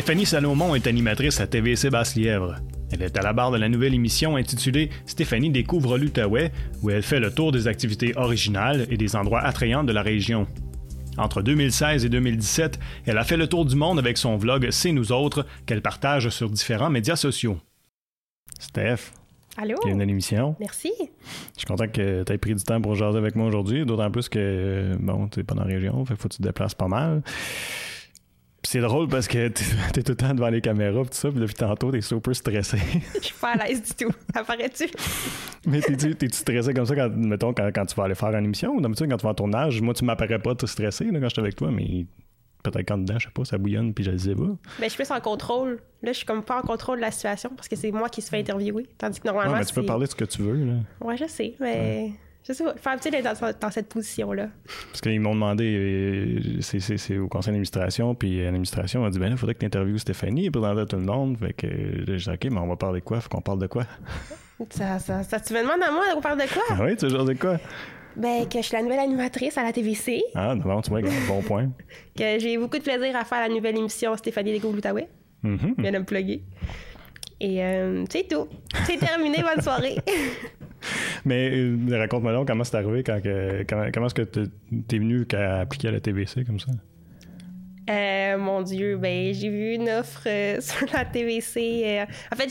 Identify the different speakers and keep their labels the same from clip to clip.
Speaker 1: Stéphanie Salomon est animatrice à TVC Basse-Lièvre. Elle est à la barre de la nouvelle émission intitulée Stéphanie découvre l'Outaouais, où elle fait le tour des activités originales et des endroits attrayants de la région. Entre 2016 et 2017, elle a fait le tour du monde avec son vlog C'est nous autres, qu'elle partage sur différents médias sociaux. Steph,
Speaker 2: Allô?
Speaker 1: bienvenue à l'émission.
Speaker 2: Merci.
Speaker 1: Je suis content que tu aies pris du temps pour jaser avec moi aujourd'hui, d'autant plus que, euh, bon, tu n'es pas dans la région, fait qu'il faut que tu te déplaces pas mal. C'est drôle parce que t'es es tout le temps devant les caméras pis tout ça, puis depuis tantôt, t'es super stressé.
Speaker 2: Je suis pas à l'aise du tout. Apparaît-tu?
Speaker 1: Mais t'es-tu t'es-tu stressé comme ça, quand, mettons, quand, quand tu vas aller faire une émission? Ou d'habitude quand tu vas en tournage? Moi, tu m'apparais pas tout stressé là, quand j'étais avec toi, mais peut-être quand dedans, je sais pas, ça bouillonne puis je le sais pas.
Speaker 2: Ben, je suis plus en contrôle. Là, je suis comme pas en contrôle de la situation parce que c'est moi qui se fais interviewer. Tandis que normalement.
Speaker 1: Ouais, mais tu peux parler de ce que tu veux, là.
Speaker 2: Ouais, je sais, mais. Je sais pas. Faire petit d'être dans, dans cette position-là.
Speaker 1: Parce qu'ils m'ont demandé, euh, c'est- au conseil d'administration, puis euh, l'administration a dit, ben là, il faudrait que tu interviewes Stéphanie et présenter à tout le monde. Fait que j'ai dit, OK, mais on va parler de quoi? Faut qu'on parle de quoi?
Speaker 2: Ça, ça, ça, tu me demandes à moi on parle de quoi?
Speaker 1: Ah oui, tu veux jaser de quoi?
Speaker 2: Ben, que je suis la nouvelle animatrice à la TVC,
Speaker 1: Ah, non, tu vois, bon point.
Speaker 2: que j'ai beaucoup de plaisir à faire la nouvelle émission Stéphanie Dégo l'Outaouais.
Speaker 1: Mhm.
Speaker 2: Je viens de me plugger. Et euh, c'est tout. C'est terminé, bonne soirée.
Speaker 1: Mais euh, raconte-moi donc comment c'est arrivé, quand que- comment, comment est-ce que t'es t'es venu qu'à appliquer à la TVC comme ça?
Speaker 2: Euh, mon Dieu, ben j'ai vu une offre euh, sur la TVC. en fait,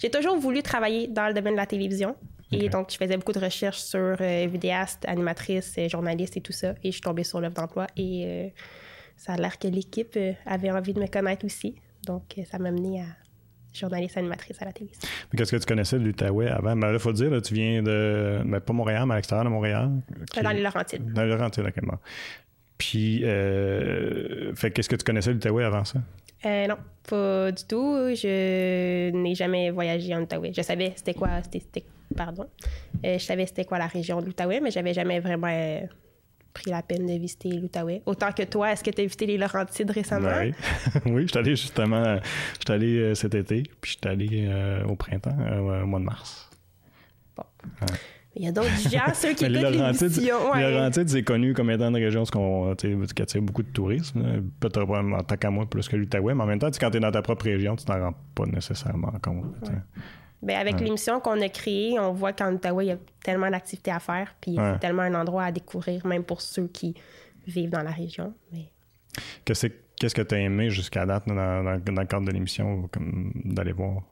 Speaker 2: j'ai- toujours voulu travailler dans le domaine de la télévision. Et donc, je faisais beaucoup de recherches sur euh, vidéaste, animatrice, euh, journaliste et tout ça. Et je suis tombée sur l'offre d'emploi. Et ça a l'air que l'équipe avait envie de me connaître aussi. Donc, ça m'a menée à journaliste animatrice à la.
Speaker 1: Mais Qu'est-ce que tu connaissais de l'Outaouais avant? Ben là, faut le dire, là, tu viens de. Ben, pas Montréal, mais à l'extérieur de Montréal.
Speaker 2: Euh, Dans les Laurentides.
Speaker 1: Dans les Laurentides, ok, bon. Puis, euh, fait qu'est-ce que tu connaissais de l'Outaouais avant ça?
Speaker 2: Euh, non, pas du tout. Je n'ai jamais voyagé en Outaouais. Je savais c'était quoi, c'était, pardon. Euh, je savais c'était quoi la région de l'Outaouais, mais j'avais jamais vraiment pris la peine de visiter l'Outaouais. Autant que toi, est-ce que tu as visité les Laurentides récemment?
Speaker 1: Oui, oui je suis allé justement, je suis allé euh, cet été, puis je suis allé euh, au printemps, euh, au mois de mars.
Speaker 2: Il y a d'autres gens, ceux qui écoutent l'émission.
Speaker 1: les
Speaker 2: ouais.
Speaker 1: Laurentides, c'est connu comme étant une région qui attire beaucoup de tourisme. là. Peut-être pas en tant qu'à moi plus que l'Outaouais, mais en même temps, quand tu es dans ta propre région, tu t'en rends pas nécessairement compte.
Speaker 2: Ben, avec l'émission qu'on a créée, on voit qu'en Outaouais, il y a tellement d'activités à faire, puis
Speaker 1: Ouais.
Speaker 2: c'est tellement un endroit à découvrir, même pour ceux qui vivent dans la région. Mais
Speaker 1: Qu'est-ce que tu as aimé jusqu'à date dans, dans- dans le cadre de l'émission, d'aller voir?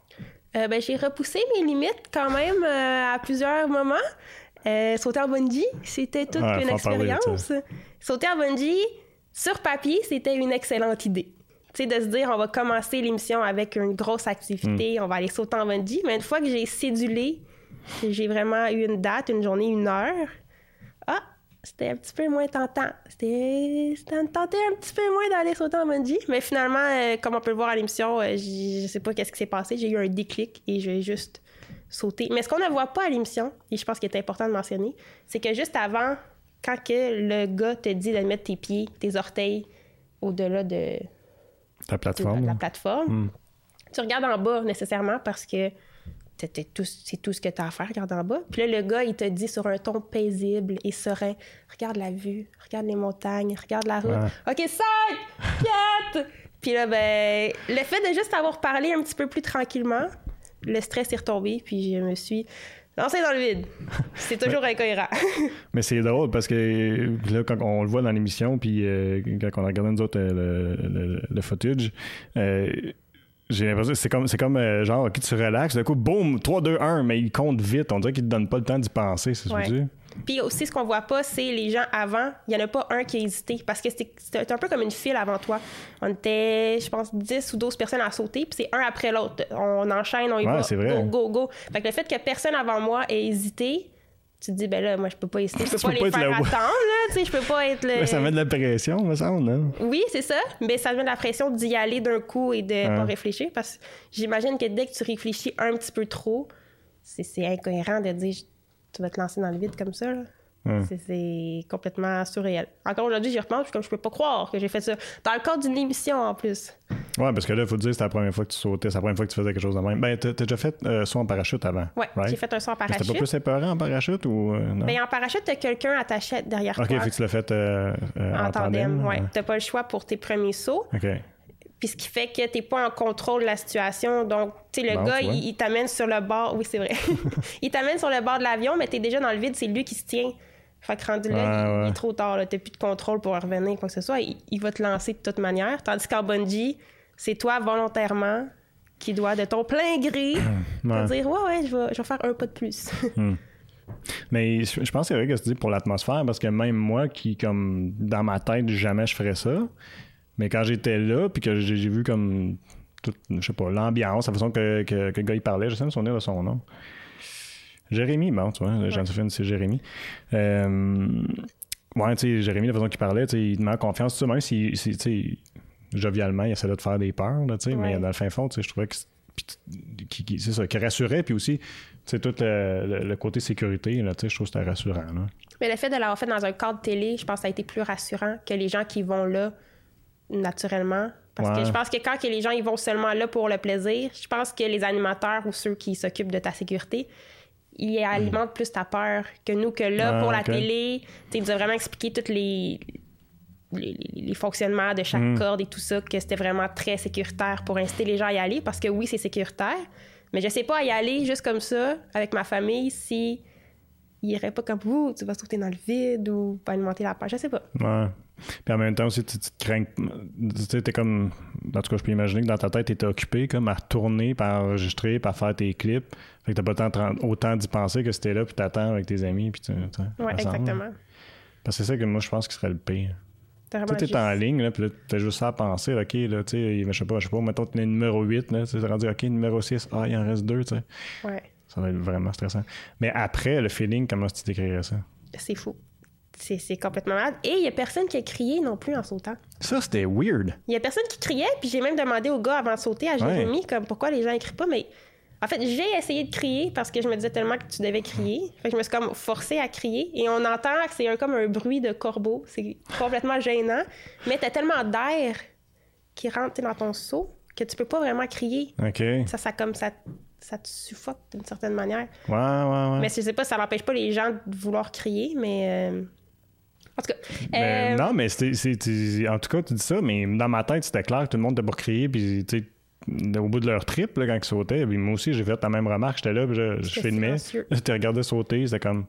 Speaker 2: Euh, ben, j'ai repoussé mes limites quand même euh, à plusieurs moments. Euh, sauter en bungee, c'était toute
Speaker 1: Ouais,
Speaker 2: une
Speaker 1: parler
Speaker 2: expérience. Sauter en bungee, sur papier, c'était une excellente idée. Tu sais, de se dire, on va commencer l'émission avec une grosse activité,
Speaker 1: Hmm.
Speaker 2: on va aller sauter en bungee. Mais une fois que j'ai cédulé, j'ai vraiment eu une date, une journée, une heure, ah, c'était un petit peu moins tentant. C'était tentait un petit peu moins d'aller sauter en bungee. Mais finalement, euh, comme on peut le voir à l'émission, euh, je sais pas qu'est-ce qui s'est passé. J'ai eu un déclic et j'ai juste sauté. Mais ce qu'on ne voit pas à l'émission, et je pense qu'il est important de mentionner, c'est que juste avant, quand que le gars te dit de mettre tes pieds, tes orteils au-delà de,
Speaker 1: Ta
Speaker 2: de
Speaker 1: plateforme?
Speaker 2: la
Speaker 1: là?
Speaker 2: plateforme,
Speaker 1: Hmm.
Speaker 2: tu regardes en bas nécessairement parce que c'est tout ce que tu as à faire, regarde en bas. Puis là, le gars, il te dit sur un ton paisible et serein, regarde la vue, regarde les montagnes, regarde la route.
Speaker 1: Ouais.
Speaker 2: OK, 5, 4! Puis là, ben, le fait de juste avoir parlé un petit peu plus tranquillement, le stress est retombé, puis je me suis lancée dans le vide. C'est toujours incohérent.
Speaker 1: Mais c'est drôle parce que là, quand on le voit dans l'émission, puis euh, quand on a regardé nous autres euh, le, le, le footage, euh, j'ai l'impression que c'est comme, c'est comme genre, ok, tu relaxes, d'un coup, boum, 3, 2, 1, mais il compte vite. On dirait qu'il te donne pas le temps d'y penser, c'est ce que je veux dire.
Speaker 2: Puis aussi, ce qu'on voit pas, c'est les gens avant. Il y en a pas un qui a hésité parce que c'était un peu comme une file avant toi. On était, je pense, 10 ou 12 personnes à sauter, puis c'est un après l'autre. On enchaîne, on y
Speaker 1: Ouais,
Speaker 2: va.
Speaker 1: c'est vrai.
Speaker 2: Go, go, go. Fait que le fait que personne avant moi ait hésité, tu te dis, ben là, moi, je peux pas hésiter. Je peux pas
Speaker 1: peux
Speaker 2: les
Speaker 1: pas
Speaker 2: faire
Speaker 1: le-
Speaker 2: attendre, là. Tu sais, je peux pas être le.
Speaker 1: Ça met de la pression, me semble, non?
Speaker 2: Oui, c'est ça. Mais ça met de la pression d'y aller d'un coup et de pas réfléchir parce que j'imagine que dès que tu réfléchis un petit peu trop, c'est incohérent de dire tu vas te lancer dans le vide comme ça. là. C'est- C'est complètement surréel. Encore aujourd'hui, j'y repense, puis comme je peux pas croire que j'ai fait ça. Dans le cadre d'une émission en plus.
Speaker 1: Ouais, parce que là, il faut te dire, c'était la première fois que tu sautais, c'est la première fois que tu faisais quelque chose de même. Ben, t'as déjà fait euh, saut en parachute avant.
Speaker 2: Ouais,
Speaker 1: right?
Speaker 2: j'ai fait un saut en
Speaker 1: Mais C'était
Speaker 2: parachute.
Speaker 1: pas plus épeurant en parachute ou. euh, non?
Speaker 2: Ben, en parachute, t'as quelqu'un attaché derrière
Speaker 1: ok,
Speaker 2: toi.
Speaker 1: fait que tu l'as fait euh, euh,
Speaker 2: en, tandem, ouais.
Speaker 1: ouais.
Speaker 2: T'as pas le choix pour tes premiers sauts.
Speaker 1: Ok.
Speaker 2: Puis ce qui fait que t'es pas en contrôle de la situation. Donc, tu sais, le
Speaker 1: Bon,
Speaker 2: gars, il, il t'amène sur le bord. Oui, c'est vrai. il t'amène sur le bord de l'avion, mais t'es déjà dans le vide, c'est lui qui se tient. Fait que rendu là,
Speaker 1: Ouais,
Speaker 2: il, est trop tard. là. T'as plus de contrôle pour revenir, quoi que ce soit. Il, il va te lancer de toute manière. Tandis qu'en bungee, c'est toi volontairement qui dois, de ton plein gré, te dire Ouais, ouais, je vais, je vais faire un pas de plus.
Speaker 1: Mais je je pense que c'est vrai que tu dis pour l'atmosphère, parce que même moi, qui, comme, dans ma tête, jamais je ferais ça. Mais quand j'étais là, puis que j'ai vu comme, toute, je sais pas, l'ambiance, la façon que, que, que le gars il parlait, je sais même son nom de son nom. Jérémy, bon, tu vois, Jean-Sophie, c'est Jérémy. Euh, ouais, tu sais, Jérémy, la façon qu'il parlait, tu sais, il demande confiance, tu sais, même si, si, tu sais, jovialement, il essaie de te faire des peurs, là, tu sais, mais dans le fin fond, tu sais, je trouvais que. qui, qui- c'est ça, qui rassurait, puis aussi, tu sais, tout le, le- le côté sécurité, là, tu sais, je trouve que c'était rassurant, là.
Speaker 2: Mais le fait de l'avoir fait dans un cadre télé, je pense que ça a été plus rassurant que les gens qui vont là naturellement. Parce
Speaker 1: Ouais.
Speaker 2: que je pense que quand que les gens ils vont seulement là pour le plaisir, je pense que les animateurs ou ceux qui s'occupent de ta sécurité, ils alimentent plus ta peur que nous, que là,
Speaker 1: Ah,
Speaker 2: pour la télé, tu nous ont vraiment expliqué tous les, les, les fonctionnements de chaque
Speaker 1: Mm.
Speaker 2: corde et tout ça, que c'était vraiment très sécuritaire pour inciter les gens à y aller, parce que oui, c'est sécuritaire, mais je sais pas y aller juste comme ça, avec ma famille, si il irait pas comme vous, tu vas sauter dans le vide ou pas alimenter la peur, je sais pas.
Speaker 1: Ouais. Puis en même temps aussi, tu, tu te crains. Tu sais, t'es comme. En tout cas, je peux imaginer que dans ta tête, t'étais occupé comme à retourner, par enregistrer, par faire tes clips. Fait que t'as pas autant d'y penser que c'était là, puis t'attends avec tes amis, puis tu. tu-
Speaker 2: Ouais, exactement.
Speaker 1: Parce que c'est ça que moi, je pense qui serait le pire. Tu t'es en ligne, là, puis là, t'as juste ça à penser, OK, là, tu sais, je sais pas, je sais pas, mettons, t'es numéro 8, là, tu rendu, OK, numéro 6, ah, il en reste deux, tu sais.
Speaker 2: Ouais,
Speaker 1: Ça va être vraiment stressant. Mais après, le feeling, comment tu décrirais ça?
Speaker 2: c'est fou. C'est c'est complètement malade. Et il y a personne qui a crié non plus en sautant.
Speaker 1: Ça, c'était weird.
Speaker 2: Il y a personne qui criait, puis j'ai même demandé au gars avant de sauter, à Jérémy, comme pourquoi les gens écrient pas, mais en fait, j'ai essayé de crier parce que je me disais tellement que tu devais crier. Fait que je me suis comme forcée à crier et on entend que c'est un, comme un bruit de corbeau. C'est complètement gênant, mais t'as tellement d'air qui rentre dans ton seau que tu peux pas vraiment crier.
Speaker 1: Ouais,
Speaker 2: Ça, ça comme ça, ça te suffoque d'une certaine manière.
Speaker 1: ouais, ouais.
Speaker 2: Mais je sais pas, ça n'empêche pas les gens de vouloir crier, mais euh, en tout cas.
Speaker 1: Mais
Speaker 2: euh,
Speaker 1: non, mais c'est- c'est- en tout cas, tu dis ça, mais dans ma tête, c'était clair que tout le monde était pour crier, puis tu sais, au bout de leur trip, là, quand ils sautaient, puis moi aussi, j'ai fait la même remarque, j'étais là, puis je, je filmais.
Speaker 2: silencieux.
Speaker 1: Tu regardais sauter, c'était comme,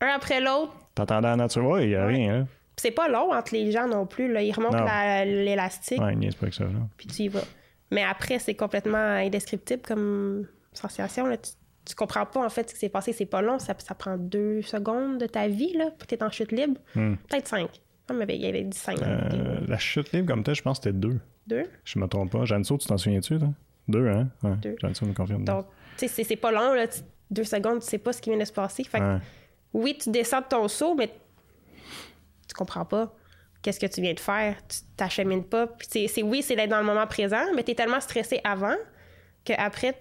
Speaker 2: Un après l'autre,
Speaker 1: t'entendais la nature, ouais, il y a
Speaker 2: Ouais.
Speaker 1: rien, là.
Speaker 2: Puis c'est pas long entre les gens non plus. Là. Ils remontent l'élastique,
Speaker 1: Ouais, niaise pas avec ça, là.
Speaker 2: puis tu y vas. Mais après, c'est complètement indescriptible comme sensation. Là. Tu, tu comprends pas, en fait, ce qui s'est passé. C'est pas long. Ça, ça prend deux secondes de ta vie, là, pour être en chute libre.
Speaker 1: Hmm.
Speaker 2: Peut-être cinq. Ah, mais il y avait dit cinq.
Speaker 1: Euh, la chute libre comme telle, je pense que c'était deux.
Speaker 2: Deux?
Speaker 1: Je me trompe pas. Jeanne Saut, tu t'en souviens-tu, toi? Deux, hein? Ouais.
Speaker 2: Deux.
Speaker 1: Me confirme.
Speaker 2: Donc, tu sais, c'est- pas long. Là. Deux secondes, tu sais pas ce qui vient de se passer. Fait que,
Speaker 1: Ouais.
Speaker 2: oui, tu descends de ton saut, mais tu comprends pas qu'est-ce que tu viens de faire. Tu t'achemines pas. C'est- oui, c'est d'être dans le moment présent, mais tu es tellement stressé avant qu'après,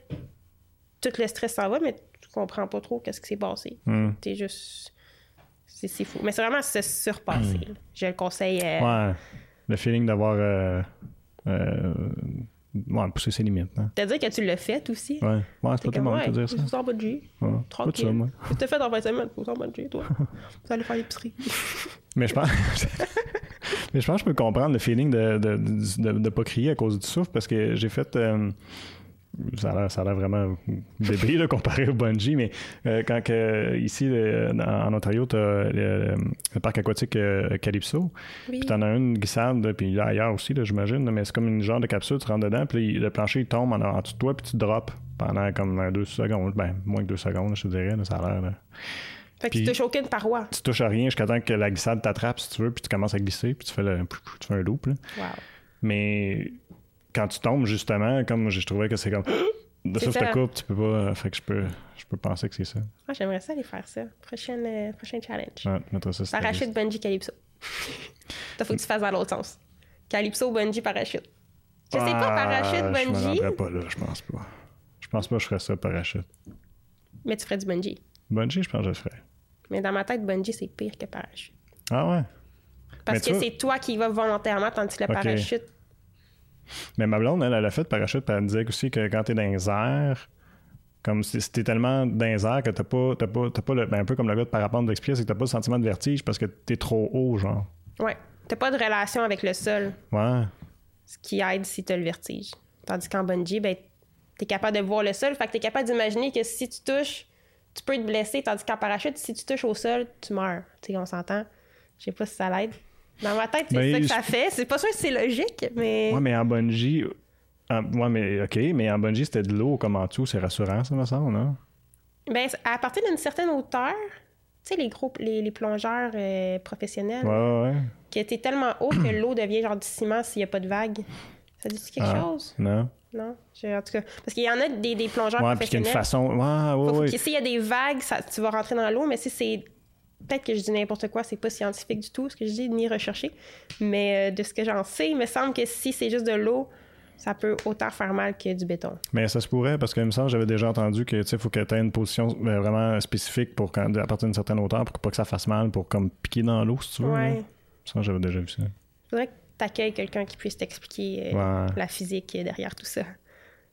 Speaker 2: tout le stress s'en va, mais tu comprends pas trop qu'est-ce qui s'est passé.
Speaker 1: Hmm.
Speaker 2: T'es juste... C'est, fou. Mais c'est vraiment se surpasser. Je le conseille. euh,
Speaker 1: Ouais. Le feeling d'avoir. Euh, euh, ouais, pousser ses limites. Hein.
Speaker 2: Te dire que tu l'as fait aussi.
Speaker 1: Ouais, ouais c'est pas
Speaker 2: T'es
Speaker 1: tout le monde qui dire ça.
Speaker 2: suis en bas de G.
Speaker 1: Ouais. Pas
Speaker 2: Tranquille.
Speaker 1: ça, moi.
Speaker 2: Qu'est-ce que t'as fait en 20 semaines? Faut en bas de G, toi. Vous allez faire l'épicerie.
Speaker 1: Mais je pense. Mais je pense que je peux comprendre le feeling de de, de, de pas crier à cause du souffle parce que j'ai fait. euh, ça a l'air- vraiment bébé là, comparé au bungee, mais euh, quand ici euh, en Ontario, tu as le, le parc aquatique euh, Calypso,
Speaker 2: Oui.
Speaker 1: puis tu en as une glissade, puis là ailleurs aussi, j'imagine, mais c'est comme une genre de capsule, tu rentres dedans, puis le plancher il tombe en, en dessous de toi, puis tu drops pendant comme deux secondes, ben moins que deux secondes, je te dirais, là, ça a l'air.
Speaker 2: Fait que
Speaker 1: Puis-
Speaker 2: tu touches aucune paroi.
Speaker 1: Tu touches à rien jusqu'à temps que la glissade t'attrape si tu veux, puis tu commences à glisser, puis tu fais, le, tu fais un loop. là.
Speaker 2: Wow.
Speaker 1: Mais quand tu tombes, justement, comme je trouvais que c'est comme. De ça. te coupe, tu peux pas. Fait que je peux, je peux penser que c'est ça.
Speaker 2: Ah, j'aimerais ça aller faire ça. Prochaine, euh, prochain challenge.
Speaker 1: Ouais, mettre ça
Speaker 2: Parachute, bungee, calypso. T'as faut que tu fasses dans l'autre sens. Calypso, bungee, parachute. Je sais pas, parachute,
Speaker 1: Ah, Je me
Speaker 2: bungee,
Speaker 1: pas là, je pense pas. Je pense pas que je ferais ça, parachute.
Speaker 2: mais tu ferais du bungee.
Speaker 1: Bungee, je pense que je le ferais.
Speaker 2: Mais dans ma tête, bungee, c'est pire que parachute.
Speaker 1: Ah ouais?
Speaker 2: Parce
Speaker 1: Mais
Speaker 2: que c'est toi qui vas volontairement, tandis que le
Speaker 1: Ok.
Speaker 2: parachute,
Speaker 1: Mais ma blonde, elle, elle a fait parachute, puis elle me disait aussi que quand t'es dans les airs, comme si t'es tellement dans les airs que t'as pas, t'as pas, t'as pas le, ben un peu comme le gars de parapente d'expliquer, c'est que t'as pas le sentiment de vertige parce que t'es trop haut, genre.
Speaker 2: ouais. T'as pas de relation avec le sol.
Speaker 1: Ouais.
Speaker 2: ce qui aide si tu as le vertige. Tandis qu'en bungee, ben, tu es capable de voir le sol. Fait que tu es capable d'imaginer que si tu touches, tu peux te blesser. Tandis qu'en parachute, si tu touches au sol, tu meurs. Tu sais, on s'entend. Je sais pas si ça l'aide. Dans ma tête, c'est
Speaker 1: Ben,
Speaker 2: ça que ça fait. C'est pas sûr que c'est logique, mais.
Speaker 1: Ouais, mais en bungee. en- ouais, mais OK, mais en bungee, c'était de l'eau comme en dessous. C'est rassurant, ça me semble, non?
Speaker 2: Ben, à partir d'une certaine hauteur, tu sais, les gros, les, les plongeurs euh, professionnels,
Speaker 1: Ouais, ouais, ouais.
Speaker 2: que t'es tellement haut que l'eau devient genre du ciment s'il n'y a pas de vague. Ça dit quelque
Speaker 1: Ah.
Speaker 2: chose?
Speaker 1: Non?
Speaker 2: Non? Je- en tout cas, parce qu'il y en a des, des plongeurs
Speaker 1: Ouais, puis qu'il y a une
Speaker 2: professionnels.
Speaker 1: façon. Ouais, ouais, ouais.
Speaker 2: S'il y a des vagues, ça- tu vas rentrer dans l'eau, mais si c'est. Peut-être que je dis n'importe quoi, c'est pas scientifique du tout ce que je dis, ni recherché. Mais euh, de ce que j'en sais, il me semble que si c'est juste de l'eau, ça peut autant faire mal que du béton.
Speaker 1: Mais ça se pourrait parce que, il me semble, j'avais déjà entendu que, tu sais, faut que tu aies une position euh, vraiment spécifique pour quand, à partir d'une certaine hauteur pour pas que ça fasse mal, pour comme piquer dans l'eau, si tu veux.
Speaker 2: Ouais.
Speaker 1: là. Ça, j'avais déjà vu ça.
Speaker 2: faudrait que tu accueilles quelqu'un qui puisse t'expliquer euh,
Speaker 1: Ouais.
Speaker 2: la physique derrière tout ça.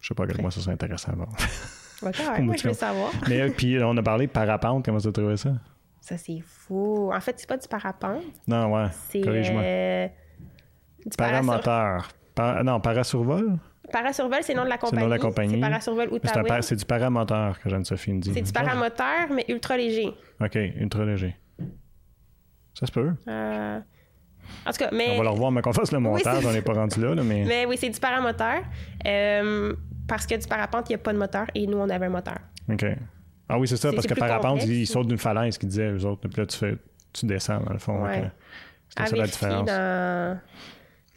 Speaker 1: Je sais pas à quel point ça serait intéressant. bon.
Speaker 2: Ouais, correct,
Speaker 1: Comme
Speaker 2: moi, je veux savoir.
Speaker 1: Mais euh, puis, on a parlé de parapente. Comment tu as trouvé ça?
Speaker 2: Ça, c'est fou. En fait, c'est pas du parapente,
Speaker 1: Non, ouais.
Speaker 2: c'est euh, du
Speaker 1: Paramoteur. Par- non, parasurvol?
Speaker 2: Parasurvol, c'est le nom de la
Speaker 1: le
Speaker 2: compagnie.
Speaker 1: nom de la compagnie.
Speaker 2: C'est Parasurvol
Speaker 1: C'est
Speaker 2: Outaouais.
Speaker 1: c'est du paramoteur que Jeanne-Sophie me dit.
Speaker 2: C'est du paramoteur, mais ultra léger.
Speaker 1: OK, ultra léger. Ça se peut.
Speaker 2: Euh, En tout cas, mais.
Speaker 1: On va le revoir, mais qu'on fasse le montage.
Speaker 2: c'est
Speaker 1: on n'est pas rendu là, là, mais...
Speaker 2: Mais oui, c'est du paramoteur. Euh, parce que du parapente, il n'y a pas de moteur et nous, on avait un moteur.
Speaker 1: OK. Ah oui, c'est ça, parce que parapente, ils sautent d'une falaise, qu'ils disaient, eux autres. Puis là, tu, fais, tu descends, dans le fond.
Speaker 2: Ouais.
Speaker 1: donc, euh,
Speaker 2: À
Speaker 1: ça la différence.
Speaker 2: dans.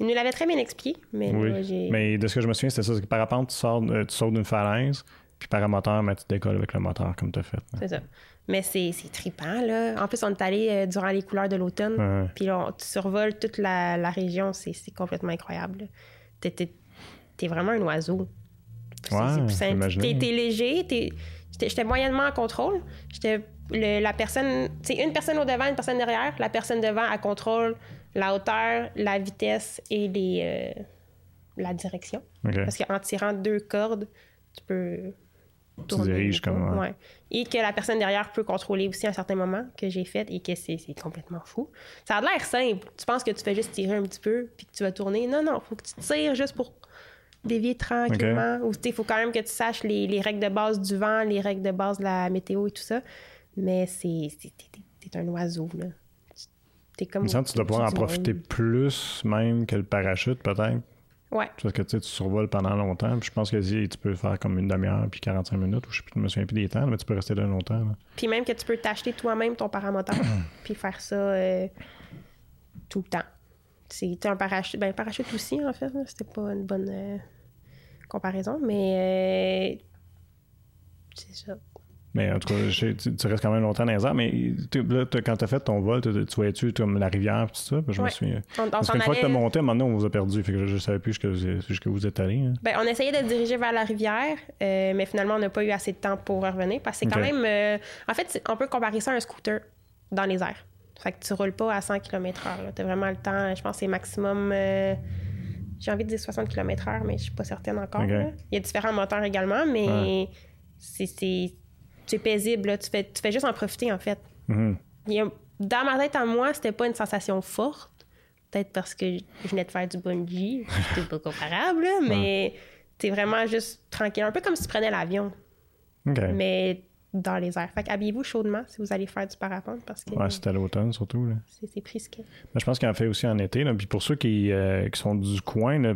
Speaker 2: Il nous l'avait très bien expliqué, mais
Speaker 1: Oui.
Speaker 2: là.
Speaker 1: Mais de ce que je me souviens, c'était ça. C'est que parapente, tu, sors, euh, tu sautes d'une falaise, puis paramoteur, mais tu décolles avec le moteur, comme tu as fait.
Speaker 2: C'est ça. Mais c'est c'est trippant, là. En plus, on est allé euh, durant les couleurs de l'automne.
Speaker 1: Ouais.
Speaker 2: Puis là, on- tu survoles toute la, la région. C'est c'est complètement incroyable. T'es- T'es t'es vraiment un oiseau. C'est-
Speaker 1: Ouais,
Speaker 2: c'est plus simple. t'es léger. t'es- J'étais moyennement en contrôle. J'étais la personne... C'est une personne au devant, une personne derrière. La personne devant, elle contrôle la hauteur, la vitesse et les, euh, la direction.
Speaker 1: OK.
Speaker 2: Parce qu'en tirant deux cordes, tu peux tourner.
Speaker 1: diriges comme, ouais.
Speaker 2: Ouais. Et que la personne derrière peut contrôler aussi à un certain moment que j'ai fait et que c'est c'est complètement fou. Ça a l'air simple. Tu penses que tu fais juste tirer un petit peu puis que tu vas tourner. Non, non, faut que tu tires juste pour dévier tranquillement. Ou il faut quand même que tu saches les, les règles de base du vent, les règles de base de la météo et tout ça. Mais c'est t'es- un oiseau, là. T'es comme.
Speaker 1: Il me tu dois pouvoir en profiter
Speaker 2: monde.
Speaker 1: plus même que le parachute, peut-être.
Speaker 2: Ouais.
Speaker 1: Parce que tu sais, tu survoles pendant longtemps. Puis je pense que tu peux faire comme une demi-heure puis 45 minutes, ou je sais plus, je me souviens plus des temps, mais tu peux rester là longtemps. là.
Speaker 2: Puis même que tu peux t'acheter toi-même ton paramoteur, puis faire ça euh, tout le temps. C'est un parachute. Ben, parachute aussi, en fait. C'était pas une bonne euh, comparaison, mais euh, c'est ça.
Speaker 1: Mais en tout cas, tu, tu restes quand même longtemps dans les airs. Mais là, quand tu as fait ton vol, tu tu voyais-tu comme la rivière et tout ça? Je me souviens.
Speaker 2: On, on
Speaker 1: Parce qu'une fois que tu
Speaker 2: allait-
Speaker 1: monté, maintenant, on vous a perdu. Fait que je, ne savais plus jusqu'où jusqu'où vous êtes allé. hein.
Speaker 2: Ben, on essayait de diriger vers la rivière, euh, mais finalement, on n'a pas eu assez de temps pour revenir parce que c'est quand même. euh, en fait, on peut comparer ça à un scooter dans les airs. Fait que tu roules pas à 100 km/h. Tu as vraiment le temps. Je pense que c'est maximum. euh, J'ai envie de dire 60 km/h, mais je suis pas certaine encore. Il y a différents moteurs également, mais
Speaker 1: Ouais.
Speaker 2: c'est- paisible. là. Tu, fais, tu fais juste en profiter, en fait.
Speaker 1: Mhm.
Speaker 2: A- dans ma tête à moi, c'était pas une sensation forte. Peut-être parce que je venais de faire du bungee. C'était pas comparable, là, mais c'est vraiment juste tranquille. Un peu comme si tu prenais l'avion, mais dans les airs. Fait habillez-vous chaudement si vous allez faire du parapente parce que
Speaker 1: Ouais, c'était à l'automne surtout. Là.
Speaker 2: c'est prisqué.
Speaker 1: Ben, je pense qu'il en fait aussi en été. Là. Puis pour ceux qui, euh, qui sont du coin, là, en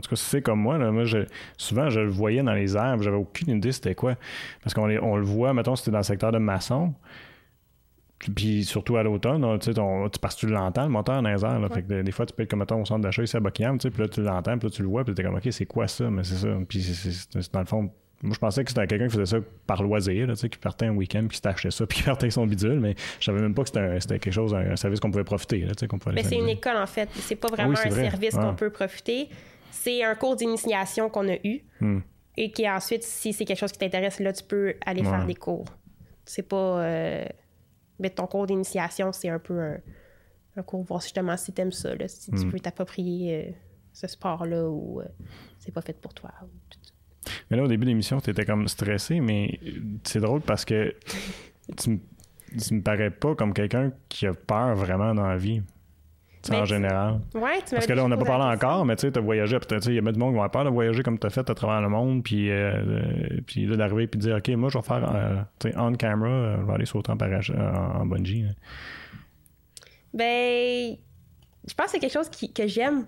Speaker 1: tout cas, si c'est comme moi, là, moi je, souvent je le voyais dans les airs, j'avais aucune idée c'était quoi. Parce qu'on on le voit, mettons, c'était dans le secteur de maçon. Puis surtout à l'automne, tu parce que tu l'entends, le moteur dans les airs. Là, Fait que des- fois, tu peux être comme mettons, au centre d'achat ici à Buckingham, puis là, tu l'entends, puis là, tu le vois, puis t'es comme, OK, c'est quoi ça? Mais c'est ça. Puis c'est- dans le fond, moi, je pensais que c'était quelqu'un qui faisait ça par loisir, là, qui partait un week-end, puis qui s'achetait ça, puis qui partait son bidule, mais je savais même pas que c'était quelque chose, un, un service qu'on pouvait profiter, là, qu'on pouvait
Speaker 2: Mais c'est une école en fait. C'est pas vraiment
Speaker 1: Ah c'est
Speaker 2: un
Speaker 1: vrai.
Speaker 2: service
Speaker 1: Ouais.
Speaker 2: qu'on peut profiter. C'est un cours d'initiation qu'on a eu.
Speaker 1: Hmm.
Speaker 2: Et qui ensuite, si c'est quelque chose qui t'intéresse, là, tu peux aller faire des cours. C'est pas. euh, Mais ton cours d'initiation, c'est un peu un, un cours, voir justement si t'aimes ça, là, si tu
Speaker 1: Hmm.
Speaker 2: peux t'approprier euh, ce sport-là ou euh, c'est pas fait pour toi. ou tout.
Speaker 1: Mais là, au début de l'émission, tu étais comme stressé, mais c'est drôle parce que tu, tu me parais pas comme quelqu'un qui a peur vraiment dans la vie. Tu en général.
Speaker 2: Ouais, tu
Speaker 1: Parce que là, on n'a pas parlé encore, mais tu sais, t'as voyagé, peut-être, il y a bien du monde qui avoir peur de voyager comme t'as fait à travers le monde, puis, euh, euh, puis là, d'arriver puis de dire, OK, moi, je vais faire, euh, tu sais, on camera, euh, je vais aller sauter en, parachute, en, en bungee. hein.
Speaker 2: Ben, je pense que c'est quelque chose qui- que j'aime.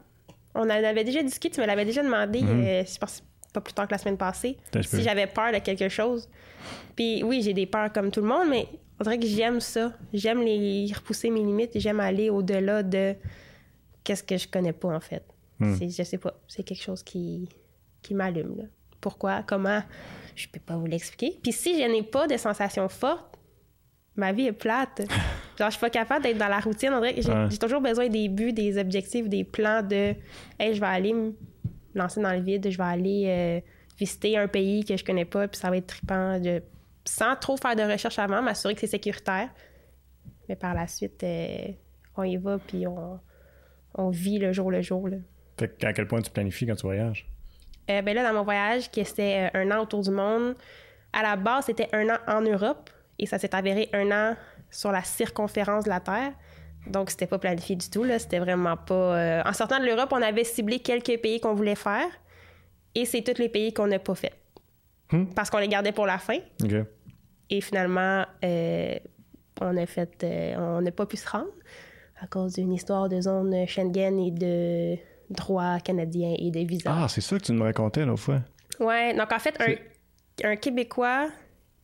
Speaker 2: On en avait déjà discuté, tu me l'avais déjà demandé,
Speaker 1: Mhm.
Speaker 2: euh, je pense pas plus tard que la semaine passée, si j'avais peur de quelque chose. Puis oui, j'ai des peurs comme tout le monde, mais on dirait que j'aime ça. J'aime les repousser mes limites, j'aime aller au-delà de qu'est-ce que je connais pas en fait.
Speaker 1: Hmm.
Speaker 2: Je sais pas, c'est quelque chose qui, qui m'allume. Pourquoi, comment, je peux pas vous l'expliquer. Puis si je n'ai pas de sensations fortes, ma vie est plate. Genre, je suis pas capable d'être dans la routine. On dirait que j'ai,
Speaker 1: Ouais.
Speaker 2: toujours besoin des buts, des objectifs, des plans de Hey, je vais aller lancer dans le vide, je vais aller euh, visiter un pays que je connais pas, puis ça va être trippant. de- sans trop faire de recherche avant, m'assurer que c'est sécuritaire. Mais par la suite, euh, on y va, puis on, on vit le jour le jour. Là.
Speaker 1: Fait à quel point tu planifies quand tu voyages?
Speaker 2: Euh, ben là, dans mon voyage, qui c'était euh, un an autour du monde, à la base, c'était un an en Europe et ça s'est avéré un an sur la circonférence de la Terre. Donc, c'était pas planifié du tout. Là. C'était vraiment pas. euh, En sortant de l'Europe, on avait ciblé quelques pays qu'on voulait faire et c'est tous les pays qu'on n'a pas fait.
Speaker 1: Hmm.
Speaker 2: Parce qu'on les gardait pour la fin. Et finalement, euh, on a fait, euh, on n'a pas pu se rendre à cause d'une histoire de zone Schengen et de droits canadiens et de visas.
Speaker 1: Ah, c'est ça que tu me racontais l'autre fois.
Speaker 2: Ouais, donc en fait, un, un Québécois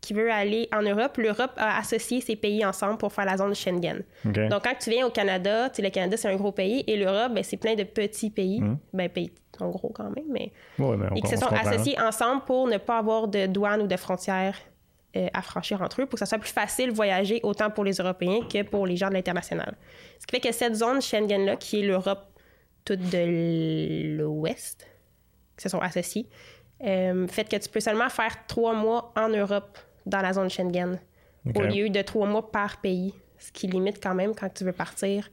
Speaker 2: qui veut aller en Europe, l'Europe a associé ces pays ensemble pour faire la zone Schengen. Donc quand tu viens au Canada, tu sais, le Canada c'est un gros pays et l'Europe, ben, c'est plein de petits pays.
Speaker 1: Mhm.
Speaker 2: Ben, pays sont gros quand même, mais.
Speaker 1: Ouais, on,
Speaker 2: et qui se
Speaker 1: on
Speaker 2: sont
Speaker 1: hein.
Speaker 2: associés ensemble pour ne pas avoir de douane ou de frontières euh, à franchir entre eux, pour que ça soit plus facile de voyager autant pour les Européens que pour les gens de l'international. Ce qui fait que cette zone Schengen-là, qui est l'Europe toute de l'Ouest, qui se sont associés, euh, fait que tu peux seulement faire trois mois en Europe dans la zone Schengen au lieu de trois mois par pays, ce qui limite quand même quand tu veux partir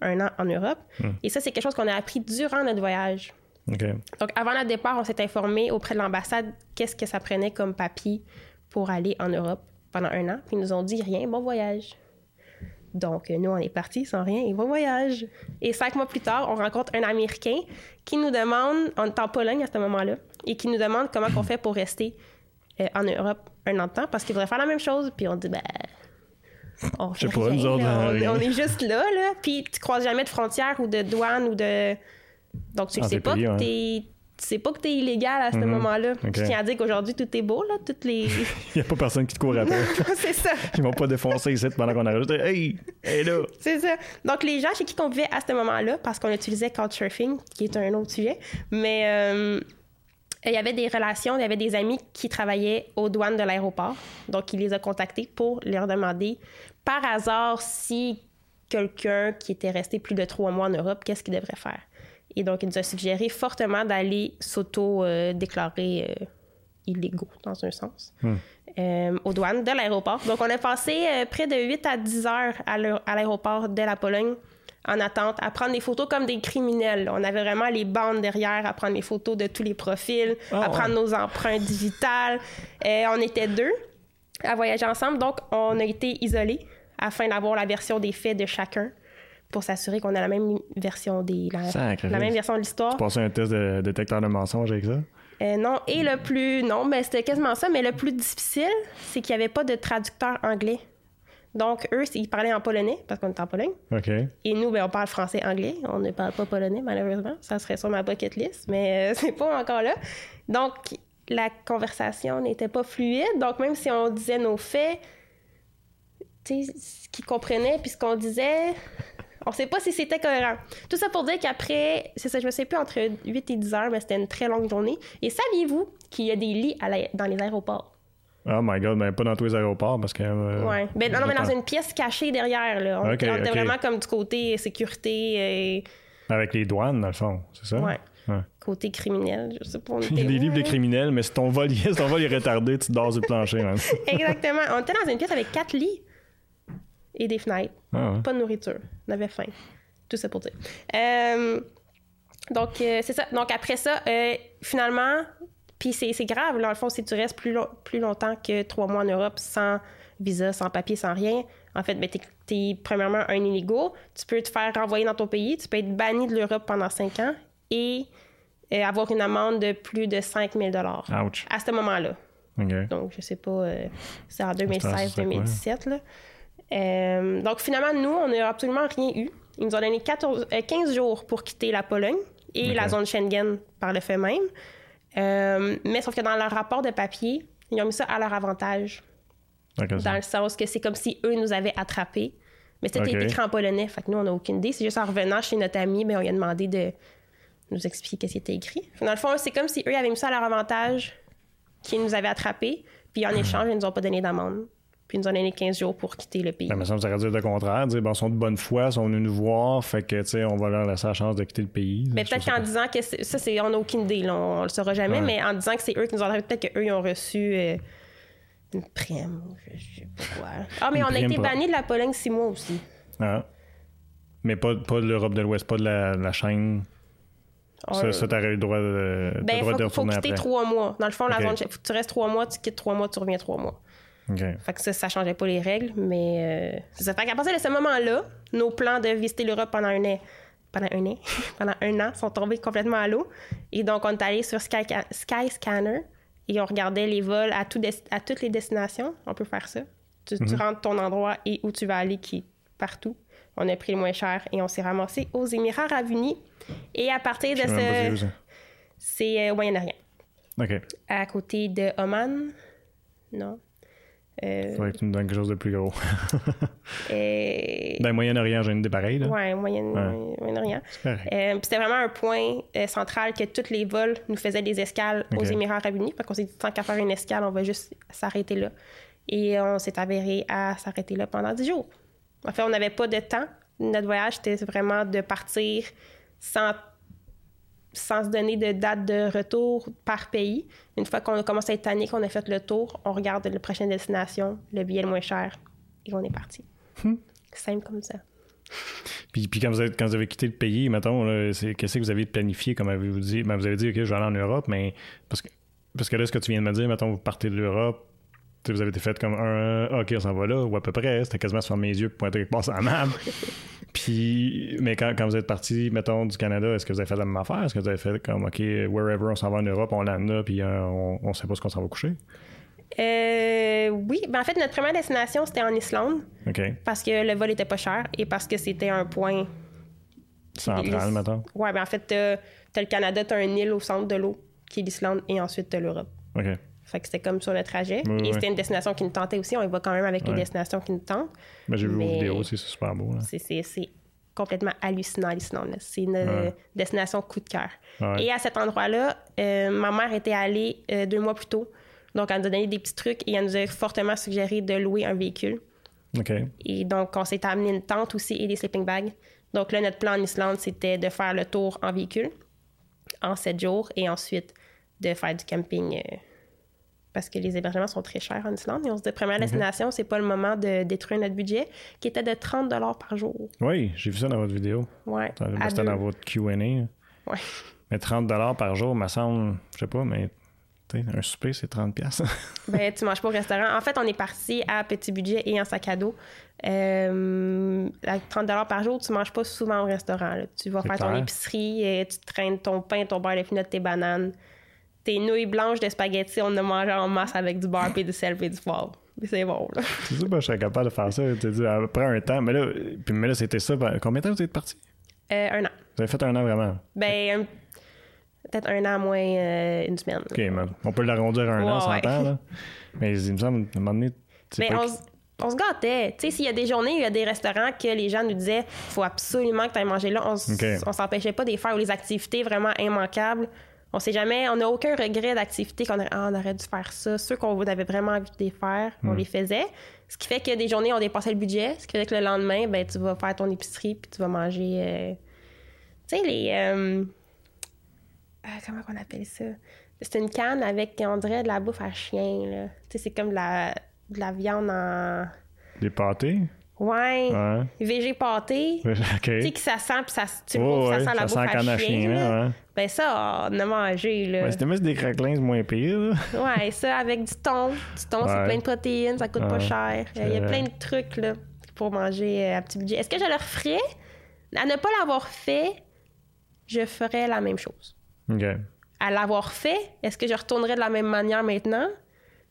Speaker 2: un an en Europe.
Speaker 1: Hmm.
Speaker 2: Et ça, c'est quelque chose qu'on a appris durant notre voyage. Donc, avant notre départ, on s'est informé auprès de l'ambassade qu'est-ce que ça prenait comme papier pour aller en Europe pendant un an. Puis ils nous ont dit rien, bon voyage. Donc, nous, on est partis sans rien et bon voyage. Et cinq mois plus tard, on rencontre un Américain qui nous demande, on est en Pologne à ce moment-là, et qui nous demande comment on fait pour rester euh, en Europe un an de temps parce qu'il voudrait faire la même chose. Puis on dit, ben. On
Speaker 1: Je sais
Speaker 2: fait
Speaker 1: pas,
Speaker 2: rien,
Speaker 1: nous autres,
Speaker 2: là.
Speaker 1: euh,
Speaker 2: on, est juste là, là. Puis tu croises jamais de frontières ou de douane ou de. Donc tu
Speaker 1: Ah,
Speaker 2: ne sais pas
Speaker 1: payé,
Speaker 2: que t'es. Tu sais pas que t'es illégal à ce
Speaker 1: Mhm.
Speaker 2: moment-là.
Speaker 1: Ok.
Speaker 2: Je tiens à dire qu'aujourd'hui, tout est beau, là. Toutes les.
Speaker 1: Il n'y a pas personne qui te court après.
Speaker 2: c'est ça.
Speaker 1: Ils vont pas défoncer ici pendant qu'on arrive. Hey! Hey là!
Speaker 2: C'est ça. Donc, les gens chez qui on vivait à ce moment-là, parce qu'on utilisait Couchsurfing, qui est un autre sujet, mais euh, il y avait des relations, il y avait des amis qui travaillaient aux douanes de l'aéroport. Donc, il les a contactés pour leur demander, par hasard, si quelqu'un qui était resté plus de trois mois en Europe, qu'est-ce qu'il devrait faire? Et donc, il nous a suggéré fortement d'aller s'auto-déclarer euh, illégaux, dans un sens, euh, aux douanes de l'aéroport. Donc, on a passé euh, près de 8 à 10 heures à l'aéroport de la Pologne en attente, à prendre des photos comme des criminels. On avait vraiment les bandes derrière à prendre les photos de tous les profils,
Speaker 1: Ah,
Speaker 2: à prendre nos empreintes digitales. Euh, on était deux à voyager ensemble, donc on a été isolés afin d'avoir la version des faits de chacun pour s'assurer qu'on a la même version des la, même version de l'histoire.
Speaker 1: Passer un test de détecteur de mensonges avec ça?
Speaker 2: Euh, non, et le plus non, mais c'était quasiment ça, mais le plus difficile, c'est qu'il n'y avait pas de traducteur anglais. Donc eux, ils parlaient en polonais parce qu'on est en Pologne.
Speaker 1: OK.
Speaker 2: Et nous, ben, on parle français-anglais. On ne parle pas polonais, malheureusement. Ça serait sur ma bucket list, mais euh, c'est pas encore là. Donc, la conversation n'était pas fluide. Donc, même si on disait nos faits, tu sais, ce qu'ils comprenaient, puis ce qu'on disait, on sait pas si c'était cohérent. Tout ça pour dire qu'après, c'est ça, je me sais plus, entre 8 et 10 heures, mais c'était une très longue journée. Et saviez-vous qu'il y a des lits à la- dans les aéroports?
Speaker 1: Oh my god, mais pas dans tous les aéroports parce que. euh,
Speaker 2: Ouais. Ben, non, non, mais dans une pièce cachée derrière, là. On,
Speaker 1: Ok,
Speaker 2: on était
Speaker 1: ok.
Speaker 2: vraiment comme du côté sécurité et
Speaker 1: Avec les douanes, dans le fond, c'est ça?
Speaker 2: Ouais.
Speaker 1: Ouais.
Speaker 2: côté criminel. Je sais pas.
Speaker 1: Il y a des livres de criminels, mais si ton vol, si ton vol est retardé, tu te dors sur le plancher, man.
Speaker 2: Exactement. On était dans une pièce avec quatre lits et des fenêtres.
Speaker 1: Ah ouais.
Speaker 2: Pas de nourriture. On avait faim. Tout ça pour dire. Euh, donc, euh, c'est ça. Donc, après ça, euh, finalement, puis c'est grave, là, dans le fond, si tu restes plus, long- plus longtemps que trois mois en Europe sans visa, sans papier, sans rien, en fait, ben, t'es t'es premièrement un illégal, tu peux te faire renvoyer dans ton pays, tu peux être banni de l'Europe pendant cinq ans et euh, avoir une amende de plus de 5000 dollars à ce moment-là. Donc, je sais pas, euh, c'est en
Speaker 1: c'était quoi?
Speaker 2: 2016-2017. là. Euh, donc, finalement, nous, on n'a absolument rien eu. Ils nous ont donné 14, euh, 15 jours pour quitter la Pologne et la zone Schengen par le fait même. Euh, mais sauf que dans leur rapport de papier, ils ont mis ça à leur avantage, dans le sens que c'est comme si eux nous avaient attrapés. Mais c'était écrit en polonais, fait que nous, on n'a aucune idée. C'est juste en revenant chez notre ami, ben, on lui a demandé de nous expliquer ce qui était écrit. Dans le fond, c'est comme si eux avaient mis ça à leur avantage, qu'ils nous avaient attrapés, puis en échange, ils nous ont pas donné d'amende. Puis ils nous ont donné 15 jours pour quitter le pays.
Speaker 1: Ben, mais ça me semble dire le contraire. Dire, bon, ils sont de bonne foi, ils sont venus nous voir, fait que, tu sais, on va leur laisser la chance de quitter le pays.
Speaker 2: Mais peut-être qu'en disant que c'est- ça, c'est, on n'a aucune idée, là, on, on le saura jamais,
Speaker 1: Ouais.
Speaker 2: mais en disant que c'est eux qui nous ont peut-être qu'eux, ils ont reçu euh, une prime, je, sais pas quoi. Ah, mais
Speaker 1: Une
Speaker 2: on a été bannis de la Pologne six mois aussi.
Speaker 1: Ah. Mais pas, pas de l'Europe de l'Ouest, pas de la, la chaîne.
Speaker 2: On-
Speaker 1: Ça, ça t'aurais eu le droit de, le
Speaker 2: ben,
Speaker 1: de
Speaker 2: faut, quitter
Speaker 1: après.
Speaker 2: trois mois. Dans le fond, la zone, faut que tu restes trois mois, tu quittes trois mois, tu reviens trois mois. Fait que ça, ça changeait pas les règles, mais euh, c'est ça. Fait qu'à partir de ce moment-là, nos plans de visiter l'Europe pendant un an, pendant un an, pendant un an, sont tombés complètement à l'eau. Et donc, on est allé sur Sky, Skyscanner et on regardait les vols à, tout à toutes les destinations. On peut faire ça. Tu, tu rentres ton endroit et où tu vas aller, qui partout. On a pris le moins cher et on s'est ramassé aux Émirats Arabes Unis. Et à partir de ce... C'est euh, au Moyen-Orient.
Speaker 1: OK.
Speaker 2: À côté de Oman. Non. Euh,
Speaker 1: Faudrait que tu me donnes quelque chose de plus gros.
Speaker 2: et-
Speaker 1: ben, Moyen-Orient, j'ai une idée pareille, là.
Speaker 2: Ouais, Moyen-
Speaker 1: Ouais.
Speaker 2: Moyen-Orient. Euh, c'était vraiment un point euh, central que tous les vols nous faisaient des escales aux. Émirats Arabes Unis. Fait qu'on s'est dit, tant qu'à faire une escale, on va juste s'arrêter là. Et on s'est avéré à s'arrêter là pendant 10 jours. En fait, on n'avait pas de temps. Notre voyage, c'était vraiment de partir sans, sans se donner de date de retour par pays. Une fois qu'on a commencé à être tanné, qu'on a fait le tour, on regarde la prochaine destination, le billet le moins cher, et on est parti. Simple comme ça.
Speaker 1: Puis, puis quand, vous avez, quand vous avez quitté le pays, mettons, qu'est-ce que vous avez planifié, comme avez-vous dit? Ben, vous avez dit, OK, je vais aller en Europe, mais parce que, parce que là, ce que tu viens de me dire, mettons, vous partez de l'Europe, vous avez été fait comme un, ah, OK, on s'en va là, ou à peu près, c'était quasiment sur mes yeux pour pointer quelque part sur la map. Puis, mais quand, quand vous êtes parti, mettons, du Canada, est-ce que vous avez fait la même affaire? Est-ce que vous avez fait comme, OK, wherever on s'en va en Europe, on lande là, puis euh, on, on sait pas ce qu'on s'en va coucher?
Speaker 2: Euh, oui, ben en fait, notre première destination, c'était en Islande,
Speaker 1: OK.
Speaker 2: parce que le vol était pas cher et parce que c'était un point.
Speaker 1: Central, mettons.
Speaker 2: Ouais, ben en fait, t'as t'as le Canada, t'as une île au centre de l'eau, qui est l'Islande, et ensuite t'as l'Europe.
Speaker 1: OK.
Speaker 2: Fait que c'était comme sur le trajet. Et c'était une destination qui nous tentait aussi. On y va quand même avec
Speaker 1: Ouais.
Speaker 2: les destinations qui nous tentent.
Speaker 1: Ben, j'ai vu vos
Speaker 2: Mais-
Speaker 1: vidéos aussi, c'est super beau. Là.
Speaker 2: C'est- complètement hallucinant, l'Islande. là. C'est une destination coup de cœur. Et à cet endroit-là, euh, ma mère était allée euh, deux mois plus tôt. Donc, elle nous a donné des petits trucs et elle nous a fortement suggéré de louer un véhicule.
Speaker 1: OK.
Speaker 2: Et donc, on s'est amené une tente aussi et des sleeping bags. Donc là, notre plan en Islande, c'était de faire le tour en véhicule en sept jours et ensuite de faire du camping euh, parce que les hébergements sont très chers en Islande. Et on se dit, première destination, c'est pas le moment de détruire notre budget qui était de 30 par jour.
Speaker 1: Oui, j'ai vu ça dans votre vidéo.
Speaker 2: À
Speaker 1: C'était dans votre QA.
Speaker 2: Ouais.
Speaker 1: Mais 30 par jour, me semble, je sais pas, mais un souper, c'est 30 pièces.
Speaker 2: Ben, tu manges pas au restaurant. En fait, on est parti à petit budget et en sac à dos. Euh, à 30 par jour, tu manges pas souvent au restaurant. là. Tu vas faire ton épicerie, et tu traînes ton pain, ton beurre de pinot, tes bananes. Tes nouilles blanches de spaghettis, on a mangé en masse avec du beurre, puis du sel, puis du poivre. C'est bon, là.
Speaker 1: c'est ça, pas, je serais capable de faire ça. Tu dis, après un temps. Mais là, puis, mais là c'était ça. ben, Combien de temps vous êtes parti?
Speaker 2: Euh, un an.
Speaker 1: Vous avez fait un an vraiment?
Speaker 2: Ben, un- peut-être un an moins euh, une semaine.
Speaker 1: OK, mais on peut l'arrondir à un an, on s'entend,
Speaker 2: ouais.
Speaker 1: là. Mais il me semble, à un moment donné,
Speaker 2: Mais on, se- on se gâtait. Tu sais, s'il y a des journées il y a des restaurants que les gens nous disaient faut absolument que tu ailles manger là, on, s-
Speaker 1: Ok.
Speaker 2: on s'empêchait pas de les faire ou les activités vraiment immanquables. On sait jamais, on n'a aucun regret d'activités qu'on a, ah, on aurait dû faire ça. Ceux qu'on avait vraiment envie de les faire, on
Speaker 1: Hmm.
Speaker 2: les faisait. Ce qui fait que des journées, on dépassait le budget. Ce qui fait que le lendemain, ben, tu vas faire ton épicerie puis tu vas manger. euh, Tu sais, les. euh, ah, comment on appelle ça? C'est une canne avec, on dirait, de la bouffe à chien. Tu sais, c'est comme de la, de la viande en.
Speaker 1: Des pâtés?
Speaker 2: Ouais.
Speaker 1: Ouais.
Speaker 2: VG pâté. Tu sais que ça sent, puis ça, tu
Speaker 1: Ouais, ouais,
Speaker 2: ça sent la
Speaker 1: ça
Speaker 2: bouffe
Speaker 1: sent
Speaker 2: à chien. là.
Speaker 1: ouais.
Speaker 2: Ben ça, on a mangé, là.
Speaker 1: C'était mis des craquelins, c'est moins pire, là.
Speaker 2: Ouais, ça avec du thon. Du thon, c'est plein de protéines, ça coûte pas cher. Il y a plein de trucs, là. pour manger euh, à petit budget. Est-ce que je le referais? À ne pas l'avoir fait, je ferais la même chose.
Speaker 1: OK.
Speaker 2: À l'avoir fait, est-ce que je retournerais de la même manière maintenant?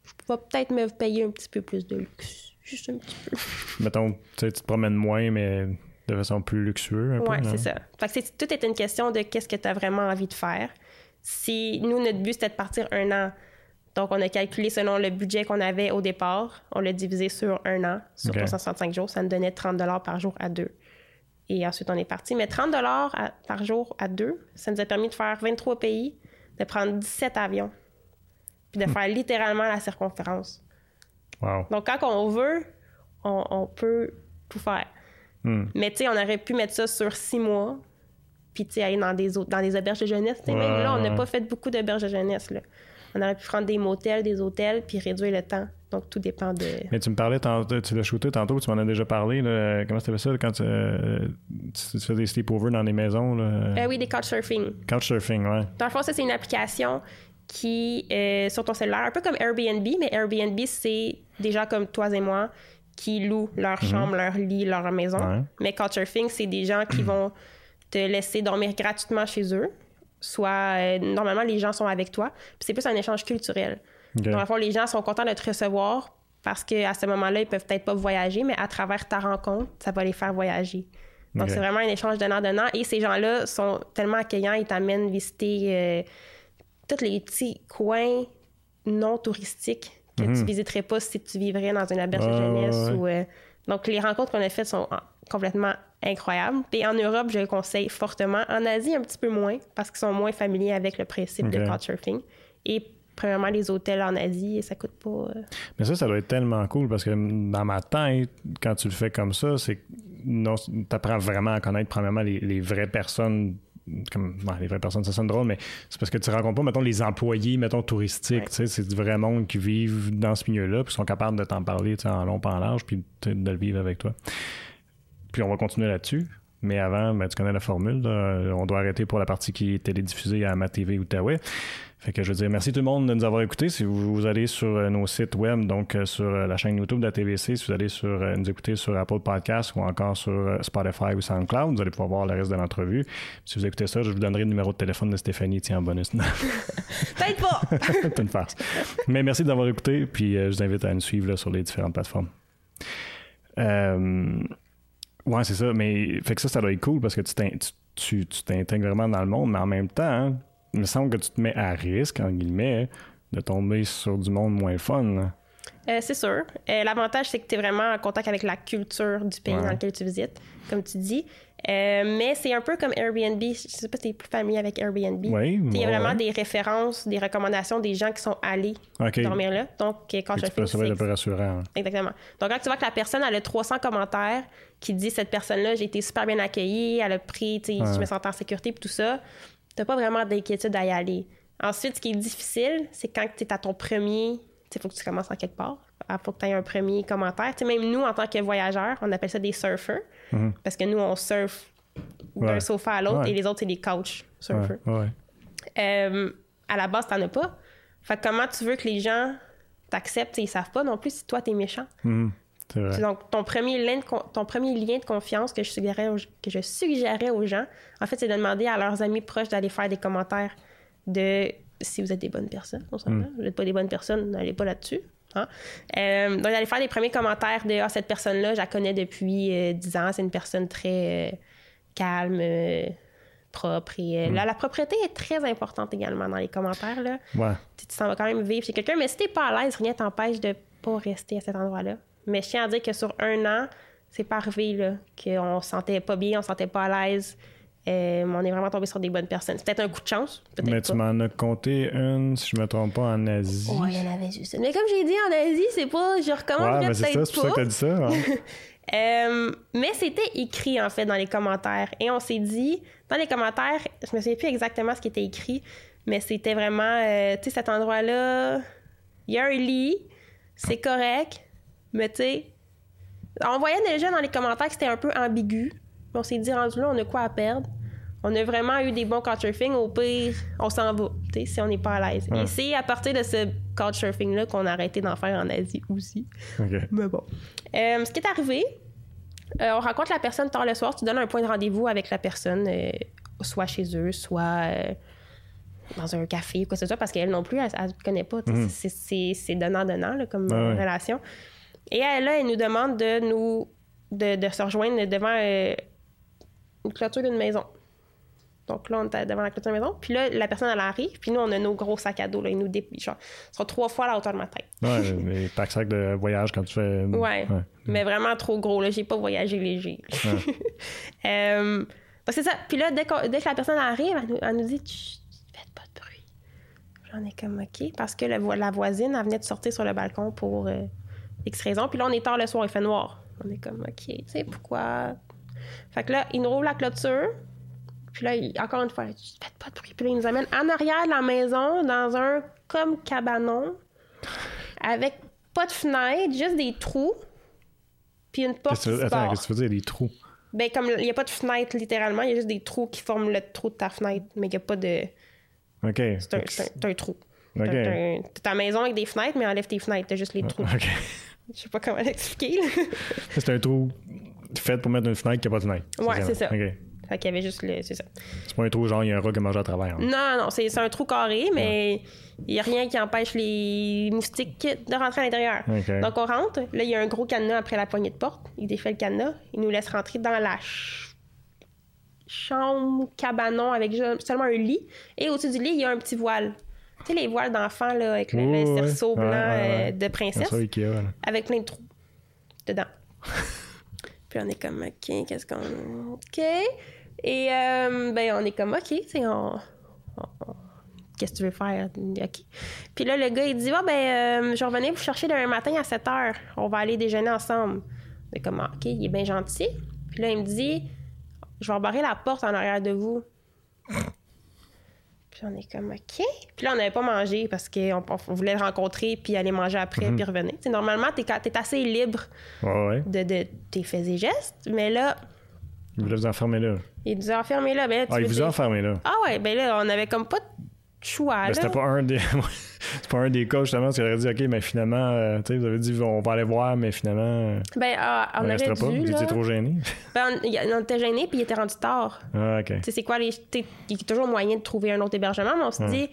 Speaker 2: Je vais peut-être me payer un petit peu plus de luxe. Juste un petit peu.
Speaker 1: Mettons, tu sais, tu te promènes moins, mais de façon plus luxueuse. Non?
Speaker 2: c'est ça. Fait que c'est- tout est une question de qu'est-ce que tu as vraiment envie de faire. Si nous, notre but, c'était de partir un an, donc on a calculé selon le budget qu'on avait au départ, on l'a divisé sur un an, sur
Speaker 1: Ok.
Speaker 2: 365 jours, ça nous donnait 30 par jour à deux. Et ensuite, on est parti. Mais 30 à- par jour à deux, ça nous a permis de faire 23 pays, de prendre 17 avions, puis de faire littéralement la circonférence.
Speaker 1: Wow.
Speaker 2: Donc, quand on veut, on, on peut tout faire.
Speaker 1: Hmm.
Speaker 2: Mais tu sais, on aurait pu mettre ça sur six mois, puis tu sais, aller dans des, autres- dans des auberges de jeunesse. Tu sais,
Speaker 1: Ouais,
Speaker 2: même là, on n'a pas fait beaucoup d'auberges de jeunesse. Là. On aurait pu prendre des motels, des hôtels, puis réduire le temps. Donc, tout dépend de.
Speaker 1: Mais tu me parlais, tantôt, tu l'as shooté tantôt, tu m'en as déjà parlé. Là, comment fais ça quand tu, euh, tu- tu fais des sleepovers dans des maisons? Là?
Speaker 2: Ben oui, des couchsurfing.
Speaker 1: Couchsurfing, ouais.
Speaker 2: Dans le fond, ça, c'est une application qui, euh, sur ton cellulaire, un peu comme Airbnb, mais Airbnb, c'est des gens comme toi et moi qui louent leur chambre, leur lit, leur maison.
Speaker 1: Mhm. Ouais.
Speaker 2: Mais Couchsurfing, c'est des gens qui vont te laisser dormir gratuitement chez eux. Soit, euh, normalement, les gens sont avec toi. Puis c'est plus un échange culturel.
Speaker 1: OK.
Speaker 2: Dans le fond, les gens sont contents de te recevoir parce qu'à ce moment-là, ils peuvent peut-être pas voyager, mais à travers ta rencontre, ça va les faire voyager. Donc, c'est vraiment un échange donnant-donnant. Et ces gens-là sont tellement accueillants, ils t'amènent visiter euh, tous les petits coins non touristiques que tu visiterais pas si tu vivrais dans une auberge de
Speaker 1: Mhm. Ouais,
Speaker 2: jeunesse.
Speaker 1: ouais,
Speaker 2: Ou, euh, Donc, les rencontres qu'on a faites sont en- complètement incroyables. Et en Europe, je le conseille fortement. En Asie, un petit peu moins, parce qu'ils sont moins familiers avec le principe de
Speaker 1: Ok.
Speaker 2: couchsurfing. Et premièrement, les hôtels en Asie, ça coûte pas... euh,
Speaker 1: Mais ça, ça doit être tellement cool parce que dans ma tête, quand tu le fais comme ça, c'est que non, t'apprends vraiment à connaître premièrement les, les vraies personnes. Comme, bon, les vraies personnes, ça sonne drôle, mais c'est parce que tu rencontres pas, mettons, les employés, mettons, touristiques.
Speaker 2: Ouais.
Speaker 1: tu sais, C'est du vrai monde qui vivent dans ce milieu-là, puis sont capables de t'en parler en long, pas en large, puis de de le vivre avec toi. Puis on va continuer là-dessus. Mais avant, ben, tu connais la formule. là. On doit arrêter pour la partie qui est télédiffusée à Ma TV Outaouais. Fait que je veux dire merci tout le monde de nous avoir écoutés. Si vous, vous allez sur euh, nos sites web, donc euh, sur euh, la chaîne YouTube de la TVC, si vous allez sur, nous écouter sur Apple Podcasts ou encore sur Spotify ou SoundCloud, vous allez pouvoir voir le reste de l'entrevue. Si vous écoutez ça, je vous donnerai le numéro de téléphone de Stéphanie, tiens, en bonus.
Speaker 2: Peut-être pas!
Speaker 1: C'est une farce. Mais merci d'avoir écouté, puis je vous invite à nous suivre là, sur les différentes plateformes. Ouais, c'est ça. Mais fait que ça, ça doit être cool parce que tu t'in- tu- tu tu t'intègres vraiment dans le monde, mais en même temps, hein, il me semble que tu te mets à risque, en guillemets, de tomber sur du monde moins fun.
Speaker 2: Euh, c'est sûr. Euh, L'avantage, c'est que tu es vraiment en contact avec la culture du pays
Speaker 1: Ouais.
Speaker 2: dans lequel tu visites, comme tu dis. Euh, mais c'est un peu comme Airbnb. Je sais pas si tu es plus familier avec Airbnb.
Speaker 1: Oui,
Speaker 2: Il y a vraiment
Speaker 1: ouais.
Speaker 2: des références, des recommandations des gens qui sont allés
Speaker 1: OK.
Speaker 2: dormir là. Donc, euh, quand je
Speaker 1: peux- ça va être un peu rassurant.
Speaker 2: Exactement. Donc, quand tu vois que la personne elle a 300 commentaires qui dit cette personne-là, j'ai été super bien accueillie, elle a pris,
Speaker 1: Ouais.
Speaker 2: je me sens en sécurité, puis tout ça, t'as pas vraiment d'inquiétude à y aller. Ensuite, ce qui est difficile, c'est quand tu es à ton premier, il faut que tu commences en quelque part. Il faut que tu aies un premier commentaire. Tu sais, même nous, en tant que voyageurs, on appelle ça des surfers, parce que nous, on surfe d'un.
Speaker 1: Ouais.
Speaker 2: sofa à l'autre
Speaker 1: Ouais.
Speaker 2: et les autres, c'est des couch surfers.
Speaker 1: ouais.
Speaker 2: Euh, à la base, t'en as pas. Fait que comment tu veux que les gens t'acceptent et ils savent pas non plus si toi, t'es méchant?
Speaker 1: Mhm. C'est.
Speaker 2: Donc, ton premier, lien de, ton premier lien de confiance que je, suggérais aux, que je suggérais aux gens, en fait, c'est de demander à leurs amis proches d'aller faire des commentaires de si vous êtes des bonnes personnes. On s'entend. Vous n'êtes pas des bonnes personnes, n'allez pas là-dessus. hein. Euh, donc, d'aller faire des premiers commentaires de ah, cette personne-là, je la connais depuis euh, 10 ans, c'est une personne très euh, calme, euh, propre. Et, euh, là, la propreté est très importante également dans les commentaires. Là
Speaker 1: Ouais.
Speaker 2: tu t'en vas quand même vivre chez quelqu'un, mais si t'es pas à l'aise, rien t'empêche de pas rester à cet endroit-là. Mais je tiens à dire que sur un an, c'est pas arrivé là, qu'on se sentait pas bien, on se sentait pas à l'aise. Euh, on est vraiment tombé sur des bonnes personnes. C'est peut-être un coup de chance,
Speaker 1: Mais
Speaker 2: pas.
Speaker 1: tu m'en as compté une, si je me trompe pas, en Asie.
Speaker 2: Ouais, il y en avait juste une. Mais comme j'ai dit, en Asie, c'est pas... Je recommande
Speaker 1: Ouais, mais c'est ça, c'est pour ça que
Speaker 2: pas.
Speaker 1: t'as dit ça. hein.
Speaker 2: Euh, mais c'était écrit, en fait, dans les commentaires. Et on s'est dit, dans les commentaires, je me souviens plus exactement ce qui était écrit, mais c'était vraiment, euh, tu sais, cet endroit-là, il y a un lit, c'est correct, mais tu sais, on voyait déjà dans les commentaires que c'était un peu ambigu. On s'est dit, rendu là, on a quoi à perdre? On a vraiment eu des bons couchsurfing. Au pire, on s'en va, tu sais, si on n'est pas à l'aise.
Speaker 1: Ouais.
Speaker 2: Et c'est à partir de ce couchsurfing-là qu'on a arrêté d'en faire en Asie aussi. Mais bon. Euh, ce qui est arrivé, Euh, on rencontre la personne tard le soir, tu donnes un point de rendez-vous avec la personne, euh, soit chez eux, soit dans un café ou quoi que ce soit, parce qu'elle non plus, elle ne connaît pas. sais, c'est- donnant-donnant comme.
Speaker 1: Ouais, ouais.
Speaker 2: Et elle, là, elle nous demande de nous de, de se rejoindre devant euh, une clôture d'une maison. Donc là, on était devant la clôture d'une maison. Puis là, la personne, elle arrive. Puis nous, on a nos gros sacs à dos. Là, ils nous dé... genre, ils sont trois fois à la hauteur de ma tête.
Speaker 1: Ouais, les pack sacs de voyage quand tu fais.
Speaker 2: Ouais. Mais vraiment trop gros, là. J'ai pas voyagé léger. Euh, donc, c'est ça. Puis là, dès, que la personne arrive, elle nous, elle nous dit faites pas de bruit. J'en ai comme OK. Parce que le la voisine, elle venait de sortir sur le balcon pour euh, X raison. Puis là, on est tard le soir, il fait noir. On est comme OK, tu sais, pourquoi? Fait que là, il nous rouvre la clôture. Puis là, il- encore une fois, faites pas de bruit. Puis là, il nous amène en arrière de la maison, dans un comme cabanon, avec pas de fenêtre, juste des trous. Puis une porte
Speaker 1: Qu'est-ce que Attends, qu'est-ce que tu veux dire, des trous?
Speaker 2: Ben, comme il n'y a pas de fenêtre littéralement, il y a juste des trous qui forment le trou de ta fenêtre, mais il n'y a pas de.
Speaker 1: OK.
Speaker 2: C'est un, c'est un- trou.
Speaker 1: OK.
Speaker 2: T'as ta maison avec des fenêtres, mais enlève tes fenêtres, t'as juste les trous.
Speaker 1: OK.
Speaker 2: Je sais pas comment l'expliquer.
Speaker 1: C'est un trou fait pour mettre une fenêtre qui n'a pas de fenêtre.
Speaker 2: Ouais, c'est ça.
Speaker 1: OK.
Speaker 2: fait qu'il y avait juste le. C'est ça.
Speaker 1: C'est pas un trou genre, il y a un rat qui a mangé à travers. hein.
Speaker 2: Non, non, c'est c'est un trou carré, mais il n'y a rien qui empêche les moustiques de rentrer à l'intérieur. Donc on rentre, là il y a un gros cadenas après la poignée de porte. Il défait le cadenas, il nous laisse rentrer dans la ch- chambre cabanon avec seulement un lit. Et au-dessus du lit, il y a un petit voile. Tu sais, les voiles d'enfants là, avec le, cerceau blanc euh, de princesse,
Speaker 1: Ikea,
Speaker 2: avec plein de trous dedans. Puis on est comme, OK, qu'est-ce qu'on. OK. Et euh, ben, on est comme, OK, tu sais, on. on- on- Qu'est-ce que tu veux faire? OK. Puis là, le gars, il dit, ah, ben, euh, je revenais vous chercher demain matin à 7 h. On va aller déjeuner ensemble. C'est comme, ah, OK, il est bien gentil. Puis là, il me dit, je vais embarrer la porte en arrière de vous. Puis on est comme, OK. Puis là, on n'avait pas mangé parce qu'on on voulait le rencontrer puis aller manger après puis revenir. Tu normalement, t'es, quand- t'es assez libre
Speaker 1: ouais.
Speaker 2: de, de tes faits et gestes, mais là,
Speaker 1: Il voulait vous enfermer là?
Speaker 2: il nous a enfermés là. Ben, là, tu
Speaker 1: Ah, il vous a enfermé là.
Speaker 2: Ah ouais, ben là, on avait comme pas de choix. Là.
Speaker 1: c'était pas un des. c'est pas un des cas, justement, qui aurait dit, OK, mais finalement, euh, tu sais, vous avez dit, on va aller voir, mais finalement, euh,
Speaker 2: Ben, ah, on
Speaker 1: on
Speaker 2: aurait
Speaker 1: restera pas. Vous étiez trop gêné.
Speaker 2: Ben, on, on était gênés, puis il était rendu tard.
Speaker 1: Ah, OK.
Speaker 2: Tu sais, c'est quoi les. Il y a toujours moyen de trouver un autre hébergement, mais on se dit,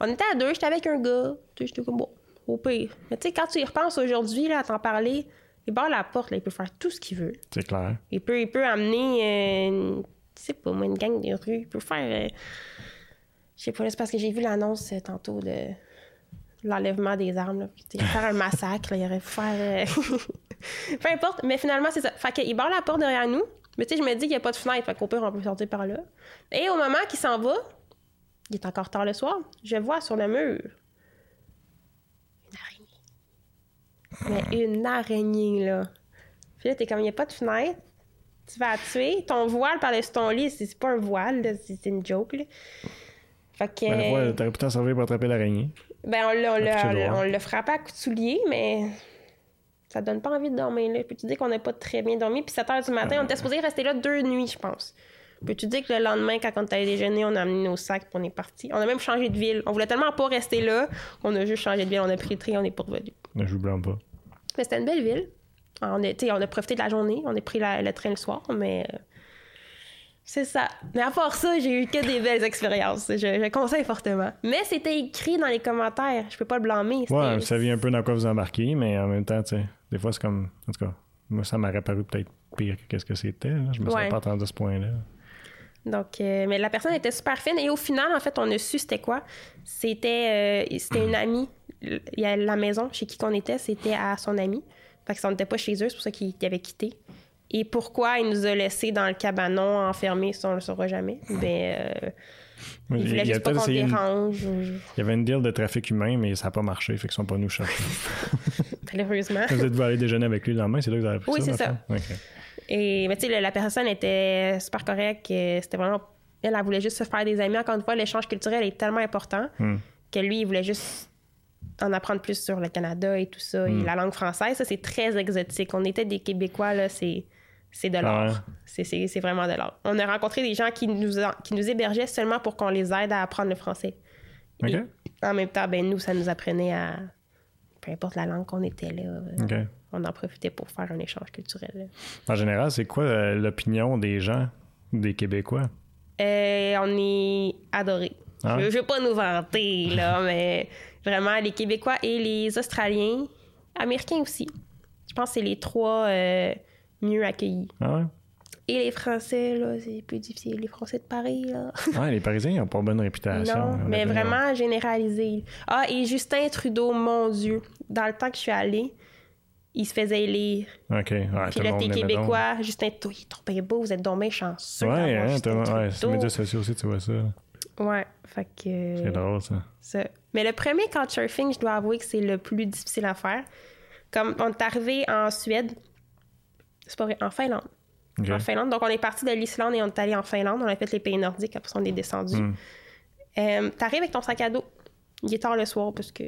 Speaker 2: on était à deux, j'étais avec un gars. Tu sais, j'étais comme bon, au pire. Mais tu sais, quand tu y repenses aujourd'hui, là, à t'en parler, il barre la porte, là, il peut faire tout ce qu'il veut.
Speaker 1: C'est clair.
Speaker 2: Il peut, il peut amener, euh, une- je sais pas, moi, une gang de rue. Il peut faire. Sais pas, c'est parce que j'ai vu l'annonce euh, tantôt de l'enlèvement des armes. Là. Va faire un massacre, il aurait faire. euh, Peu importe, mais finalement, c'est ça. Fait qu'il barre la porte derrière nous. Mais tu sais, je me dis qu'il n'y a pas de fenêtre, fait pire, on peut sortir par là. Et au moment qu'il s'en va, il est encore tard le soir, je vois sur le mur une araignée. Mais une araignée, là. Puis là, t'es comme, il n'y a pas de fenêtre. Tu vas la tuer. Ton voile par-dessus ton lit, c'est pas un voile, c'est une joke, là. Fait que.
Speaker 1: Ben, ouais, t'aurais pourtant servi pour attraper l'araignée.
Speaker 2: Ben, on l'a, frappé à coups de soulier, mais ça donne pas envie de dormir là. Peux-tu dire qu'on n'a pas très bien dormi? Puis 7 h du matin, on était supposé rester là deux nuits, je pense. Peux-tu dire que le lendemain, quand on est allé déjeuner, on a amené nos sacs puis on est parti? On a même changé de ville. On voulait tellement pas rester là qu'on a juste changé de ville. On a pris le train, on est pas revenu.
Speaker 1: Je vous blâme pas.
Speaker 2: Mais c'était une belle ville. On a, on a profité de la journée. On a pris la- le train le soir, mais euh, c'est ça. Mais à part ça, j'ai eu que des belles expériences. Je, je conseille fortement. Mais c'était écrit dans les commentaires. Je peux pas le blâmer.
Speaker 1: Ouais, vous saviez un peu dans quoi vous embarquez, mais en même temps, tu sais, des fois, c'est comme. En tout cas, moi, ça m'aurait paru peut-être pire que qu'est-ce que c'était. Je me
Speaker 2: Ouais.
Speaker 1: serais pas attendu à ce point-là.
Speaker 2: Donc, euh, mais la personne était super fine. Et au final, en fait, on a su c'était quoi. C'était euh, c'était une amie. Il y a la maison chez qui qu'on était, c'était à son amie. Fait que ça n'était pas chez eux, c'est pour ça qu'il qu'il avait quitté. Et pourquoi il nous a laissés dans le cabanon enfermés, ça, on ne le saura jamais? Ben, euh, il
Speaker 1: Il,
Speaker 2: voulait
Speaker 1: il y a
Speaker 2: juste pas qu'on
Speaker 1: une-
Speaker 2: dérange. ou-
Speaker 1: il y avait une deal de trafic humain, mais ça n'a pas marché, fait qu'ils sont pas nous chercher.
Speaker 2: Malheureusement.
Speaker 1: vous êtes vous aller déjeuner avec lui le lendemain, c'est là que vous avez appris
Speaker 2: Oui,
Speaker 1: ça?
Speaker 2: c'est
Speaker 1: dans le
Speaker 2: ça. Et mais tu sais, la- personne était super correcte. C'était vraiment. Elle, elle voulait juste se faire des amis. Encore une fois, l'échange culturel est tellement important
Speaker 1: Hmm.
Speaker 2: que lui, il voulait juste en apprendre plus sur le Canada et tout ça.
Speaker 1: Hmm.
Speaker 2: Et la langue française, ça, c'est très exotique. On était des Québécois, là, c'est. C'est de l'art.
Speaker 1: Ouais.
Speaker 2: C'est- C'est c'est vraiment de l'art. On a rencontré des gens qui nous, qui nous hébergeaient seulement pour qu'on les aide à apprendre le français. Et en même temps, ben, nous, ça nous apprenait à peu importe la langue qu'on était là, euh, on en profitait pour faire un échange culturel.
Speaker 1: En général, c'est quoi euh, l'opinion des gens, des Québécois?
Speaker 2: Euh, on est adorés.
Speaker 1: Ah?
Speaker 2: Je, je veux pas nous vanter, là, mais vraiment, les Québécois et les Australiens, Américains aussi. Je pense que c'est les trois euh, mieux accueillis.
Speaker 1: Ah ouais?
Speaker 2: Et les Français, là, c'est plus difficile. Les Français de Paris, là.
Speaker 1: Ouais, les Parisiens, ils n'ont pas bonne réputation.
Speaker 2: Non,
Speaker 1: On
Speaker 2: mais vraiment généralisé. Ah, et Justin Trudeau, mon Dieu, dans le temps que je suis allée, il se faisait élire.
Speaker 1: OK. Ouais,
Speaker 2: Puis là, t'es
Speaker 1: donc.
Speaker 2: Québécois, Justin Trudeau, il est trop bien beau, vous êtes donc bien chanceux.
Speaker 1: Ouais, hein, ouais, sur les médias sociaux aussi, tu vois ça.
Speaker 2: Ouais, fait que.
Speaker 1: C'est drôle, ça.
Speaker 2: Ça. Mais le premier couchsurfing, je dois avouer que c'est le plus difficile à faire. Comme on est arrivé en Suède, c'est pas vrai, en Finlande. En Finlande. Donc on est parti de l'Islande et on est allé en Finlande. On a fait les pays nordiques, après ça, on est descendu.
Speaker 1: Mm.
Speaker 2: Euh, t'arrives avec ton sac à dos. Il est tard le soir parce que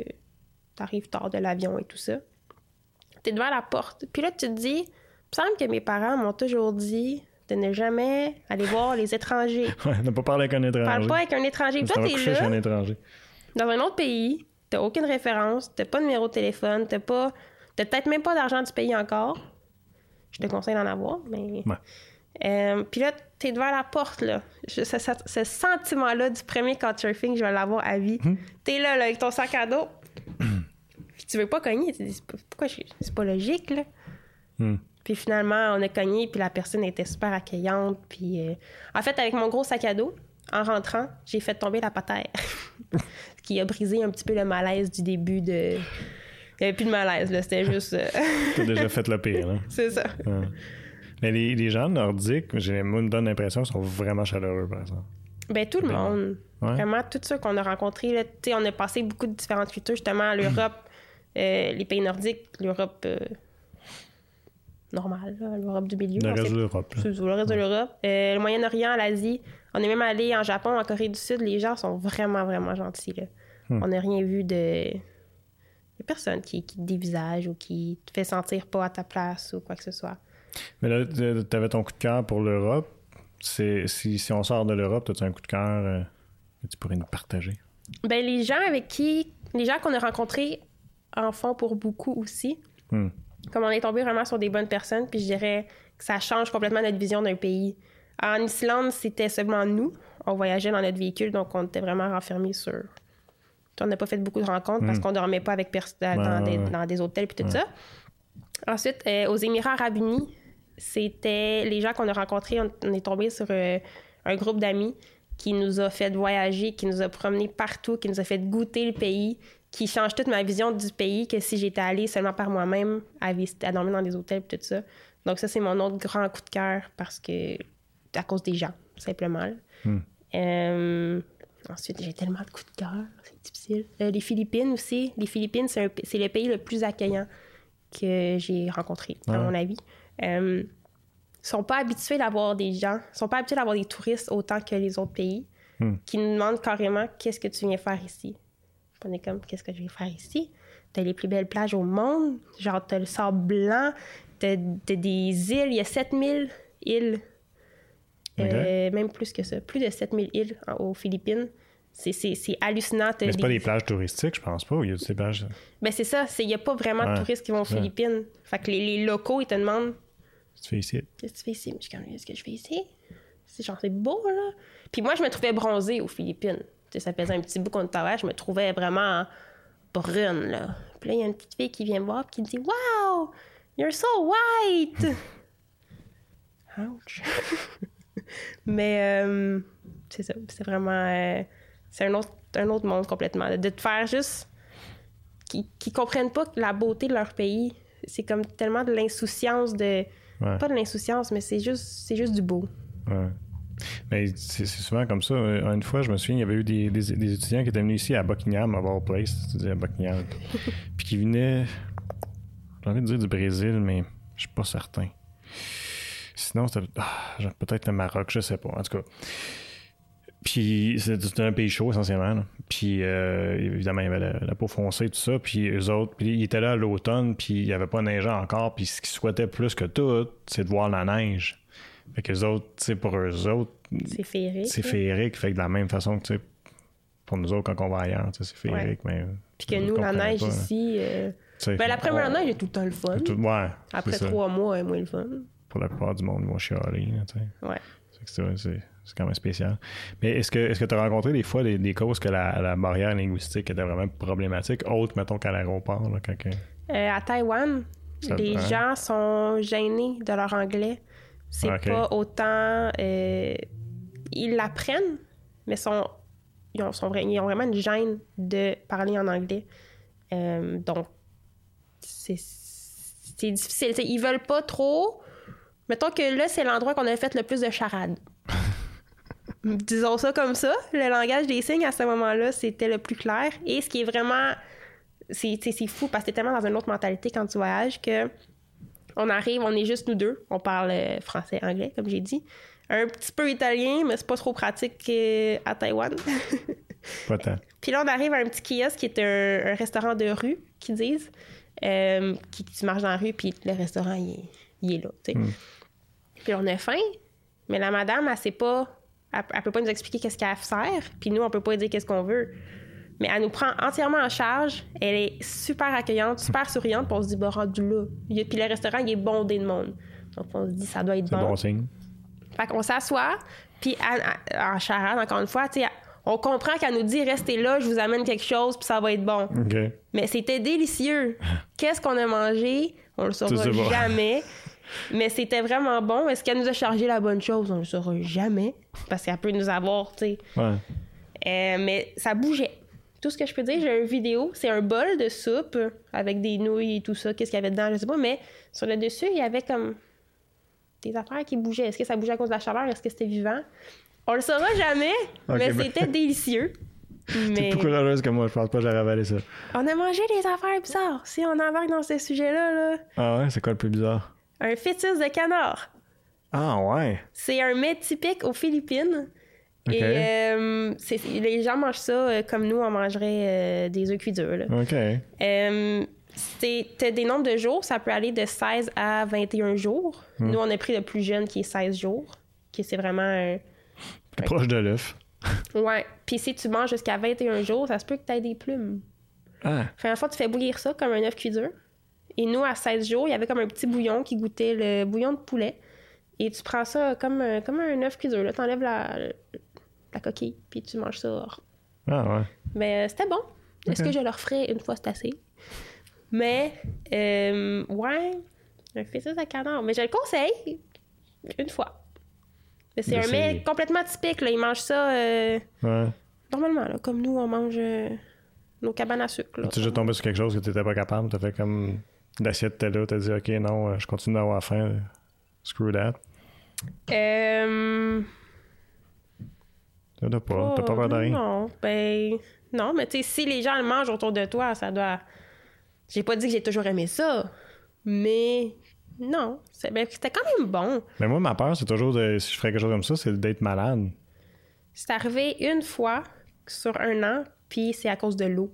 Speaker 2: t'arrives tard de l'avion et tout ça. T'es devant la porte. Puis là, tu te dis, il me semble que mes parents m'ont toujours dit de ne jamais aller voir les étrangers.
Speaker 1: Ouais, ne pas parler avec un étranger.
Speaker 2: Parle pas avec un étranger. Puis toi, t'es là
Speaker 1: un étranger.
Speaker 2: dans un autre pays, t'as aucune référence, t'as pas de numéro de téléphone, t'as pas. T'as peut-être même pas d'argent du pays encore. Je te conseille d'en avoir, mais.
Speaker 1: Ouais.
Speaker 2: Euh, Puis là, t'es devant la porte, là. Je- ce, ce- ce sentiment-là du premier couchsurfing, je vais l'avoir à vie. T'es là, là, avec ton sac à dos. Puis tu veux pas cogner. Tu te dis, c'est pas- pourquoi je- c'est pas logique, là.
Speaker 1: Hmm.
Speaker 2: Puis finalement, on a cogné, puis la personne était super accueillante. Puis euh, en fait, avec mon gros sac à dos, en rentrant, j'ai fait tomber la patère. Ce qui a brisé un petit peu le malaise du début de. Il n'y avait plus de malaise, là. C'était juste. euh,
Speaker 1: T'as déjà fait le pire, là.
Speaker 2: C'est ça.
Speaker 1: Ouais. Mais les, les gens nordiques, j'ai moi, me donne l'impression, sont vraiment chaleureux, par exemple.
Speaker 2: Ben, tout le
Speaker 1: Ben,
Speaker 2: monde.
Speaker 1: ouais.
Speaker 2: Vraiment, tous ceux qu'on a rencontrés, là, tu sais, on a passé beaucoup de différentes cultures, justement, l'Europe, euh, les pays nordiques, l'Europe euh, normale, l'Europe du milieu.
Speaker 1: Le reste de l'Europe.
Speaker 2: ça, le reste de l'Europe. Euh, le Moyen-Orient, l'Asie. On est même allé en Japon, en Corée du Sud. Les gens sont vraiment, vraiment gentils. Là.
Speaker 1: Hmm.
Speaker 2: On n'a rien vu de. Il y a personne qui, qui te dévisage ou qui te fait sentir pas à ta place ou quoi que ce soit.
Speaker 1: Mais là, tu avais ton coup de cœur pour l'Europe. Si, si on sort de l'Europe, as-tu un coup de cœur euh, que tu pourrais nous partager?
Speaker 2: Ben, les gens avec qui. Les gens qu'on a rencontrés en font pour beaucoup aussi.
Speaker 1: Hmm.
Speaker 2: Comme on est tombé vraiment sur des bonnes personnes, puis je dirais que ça change complètement notre vision d'un pays. En Islande, c'était seulement nous. On voyageait dans notre véhicule, donc on était vraiment renfermés sur. On n'a pas fait beaucoup de rencontres parce qu'on dormait pas avec pers- dans.
Speaker 1: Ouais,
Speaker 2: des,
Speaker 1: ouais, ouais.
Speaker 2: dans des hôtels puis tout ça. Ensuite, euh, aux Émirats Arabes Unis, c'était les gens qu'on a rencontrés. On, on est tombé sur euh, un groupe d'amis qui nous a fait voyager, qui nous a promenés partout, qui nous a fait goûter le pays, qui change toute ma vision du pays que si j'étais allée seulement par moi-même à, visiter- à dormir dans des hôtels et tout ça. Donc ça, c'est mon autre grand coup de cœur parce que à cause des gens, simplement. Euh, ensuite, j'ai tellement de coups de cœur, c'est difficile. Euh, les Philippines aussi. Les Philippines, c'est, c'est le pays le plus accueillant que j'ai rencontré, à
Speaker 1: Ouais?
Speaker 2: mon avis. Euh, sont pas habitués d'avoir des gens, ils sont pas habitués d'avoir des touristes autant que les autres pays
Speaker 1: Hmm.
Speaker 2: qui nous demandent carrément qu'est-ce que tu viens faire ici? On est comme qu'est-ce que je viens faire ici? T'as les plus belles plages au monde, genre t'as le sable blanc, t'as, t'as des îles, il y a 7000 îles. Euh, même plus que ça, plus de 7000 îles aux Philippines. C'est, hallucinant.
Speaker 1: Mais c'est pas
Speaker 2: des-
Speaker 1: plages touristiques, je pense pas. Il y a des plages.
Speaker 2: Ben c'est ça, il n'y a pas vraiment
Speaker 1: Ouais.
Speaker 2: de touristes qui vont aux
Speaker 1: Ouais.
Speaker 2: Philippines. Fait que les, les locaux, ils te demandent
Speaker 1: Tu fais ici.
Speaker 2: Qu'est-ce que tu fais ici? Mais je suis comme, qu'est-ce que je fais ici? C'est genre, c'est beau, là. Puis moi, je me trouvais bronzée aux Philippines. Ça faisait un petit bout qu'on était là, je me trouvais vraiment brune, là. Puis là, il y a une petite fille qui vient me voir qui me dit Wow, you're so white! Ouch! Mais euh, c'est ça, c'est vraiment. euh, c'est un autre, un autre monde complètement. De te faire juste. qui, qui comprennent pas la beauté de leur pays. C'est comme tellement de l'insouciance de.
Speaker 1: Ouais.
Speaker 2: Pas de l'insouciance, mais c'est juste, c'est juste du beau.
Speaker 1: Ouais. Mais c'est souvent comme ça. Euh, Une fois, je me souviens, il y avait eu des, des- des étudiants qui étaient venus ici à Buckingham, à Ball Place, tu dis à Buckingham, puis qui venaient, j'ai envie de dire du Brésil, mais je suis pas certain. Sinon, c'était ah, peut-être le Maroc, je sais pas. En tout cas. Puis c'est- c'était un pays chaud essentiellement. là. Puis euh, évidemment, il y avait la, la peau foncée, tout ça. Puis eux autres, puis ils étaient là à l'automne, puis il n'y avait pas neigé encore. Puis ce qu'ils souhaitaient plus que tout, c'est de voir la neige. Fait que autres, tu sais, pour eux autres,
Speaker 2: C'est féerique.
Speaker 1: c'est féerique. Fait que de la même façon que, tu sais, pour nous autres, quand on va ailleurs, tu sais, c'est féerique, mais
Speaker 2: Puis que nous, la neige
Speaker 1: pas.
Speaker 2: ici. euh, Ben, la première
Speaker 1: on-
Speaker 2: neige est tout le temps le fun.
Speaker 1: tout- ouais.
Speaker 2: Après trois mois, elle est moins le fun.
Speaker 1: Pour la plupart du monde, ils vont chialer. là, tu sais.
Speaker 2: Ouais.
Speaker 1: C'est quand même spécial. Mais est-ce que est-ce que tu as rencontré des fois des, des causes que la, la barrière linguistique était vraiment problématique, autre, mettons, qu'à l'aéroport? là, quand
Speaker 2: Euh, à Taïwan,
Speaker 1: Ça-
Speaker 2: les
Speaker 1: ouais.
Speaker 2: gens sont gênés de leur anglais. C'est pas autant. euh, ils l'apprennent, mais sont, ils, ont, sont vra- ils ont vraiment une gêne de parler en anglais. Euh, donc, c'est c'est difficile. T'sais, ils veulent pas trop. Mettons que là, c'est l'endroit qu'on a fait le plus de charades. Disons ça comme ça. Le langage des signes, à ce moment-là, c'était le plus clair. Et ce qui est vraiment c'est fou parce que t'es tellement dans une autre mentalité quand tu voyages que on arrive, on est juste nous deux. On parle euh, français, anglais, comme j'ai dit. Un petit peu italien, mais c'est pas trop pratique euh, à Taïwan.
Speaker 1: Pas tant.
Speaker 2: Puis là, on arrive à un petit kiosque qui est un, un restaurant de rue, qu'ils disent. Euh, qui, tu marches dans la rue, puis le restaurant, il est, il est là, tu sais.
Speaker 1: Mm.
Speaker 2: Puis on a faim, mais la madame, elle sait pas... Elle, elle peut pas nous expliquer qu'est-ce qu'elle sert, puis nous, on peut pas dire qu'est-ce qu'on veut. Mais elle nous prend entièrement en charge. Elle est super accueillante, super souriante, puis on se dit, bah, rendu là. Puis le restaurant, il est bondé de monde. Donc on se dit, ça doit être
Speaker 1: C'est
Speaker 2: bon.
Speaker 1: bon signe.
Speaker 2: Fait qu'on s'assoit, puis en charade, encore une fois, tu sais, on comprend qu'elle nous dit restez là, je vous amène quelque chose, puis ça va être bon. Mais c'était délicieux. Qu'est-ce qu'on a mangé On le saura jamais. Mais c'était vraiment bon. Est-ce qu'elle nous a chargé la bonne chose? On le saura jamais. Parce qu'elle peut nous avoir, tu sais.
Speaker 1: Ouais.
Speaker 2: Euh, mais ça bougeait. Tout ce que je peux dire, j'ai une vidéo. C'est un bol de soupe avec des nouilles et tout ça. Qu'est-ce qu'il y avait dedans, je sais pas. Mais sur le dessus, il y avait comme des affaires qui bougeaient. Est-ce que ça bougeait à cause de la chaleur? Est-ce que c'était vivant? On le saura jamais, mais
Speaker 1: ben-
Speaker 2: c'était délicieux.
Speaker 1: T'es
Speaker 2: Mais
Speaker 1: plus courageuse que moi, je pense pas que j'aurais avalé ça.
Speaker 2: on a mangé des affaires bizarres. Si on embarque dans ce sujet-là, là,
Speaker 1: Ah ouais, c'est quoi le plus bizarre?
Speaker 2: Un fœtus de canard.
Speaker 1: Ah ouais.
Speaker 2: C'est un mets typique aux Philippines. Et euh, c'est- les gens mangent ça euh, comme nous, on mangerait euh, des œufs cuits durs. là.
Speaker 1: OK.
Speaker 2: C'est t'as des nombres de jours, ça peut aller de 16 à 21 jours.
Speaker 1: Hmm.
Speaker 2: Nous, on a pris le plus jeune qui est 16 jours, qui c'est vraiment un...
Speaker 1: Proche de l'œuf.
Speaker 2: Ouais. Puis si tu manges jusqu'à 21 jours, ça se peut que tu aies des plumes.
Speaker 1: Ah.
Speaker 2: Fait une fois, tu fais bouillir ça comme un œuf cuit dur. Et nous, à 16 jours, il y avait comme un petit bouillon qui goûtait le bouillon de poulet. Et tu prends ça comme, un- comme un œuf cuit dur. Là, t'enlèves la, la coquille, puis tu manges ça.
Speaker 1: Ah ouais.
Speaker 2: Mais euh, c'était bon. Est-ce que je le referais une fois, c'est assez? Mais, euh, ouais, un fœtus à canard. Mais je le conseille une fois. Mais c'est un mets complètement typique. Là. Ils mangent ça euh,
Speaker 1: Ouais.
Speaker 2: normalement, là, comme nous, on mange euh, nos cabanes à sucre. là.
Speaker 1: Tu es déjà tombé sur quelque chose que tu n'étais pas capable? Tu as fait comme l'assiette était là. Tu as dit, OK, non, euh, je continue d'avoir faim. Screw that.
Speaker 2: Euh,
Speaker 1: T'as pas. T'as pas peur de rien?
Speaker 2: Non, ben, non, mais tu sais, si les gens le mangent autour de toi, ça doit. J'ai pas dit que j'ai toujours aimé ça, mais non, c'est- ben, c'était quand même bon.
Speaker 1: Mais moi, ma peur, c'est toujours de, si je ferais quelque chose comme ça, c'est d'être malade.
Speaker 2: C'est arrivé une fois sur un an, puis c'est à cause de l'eau.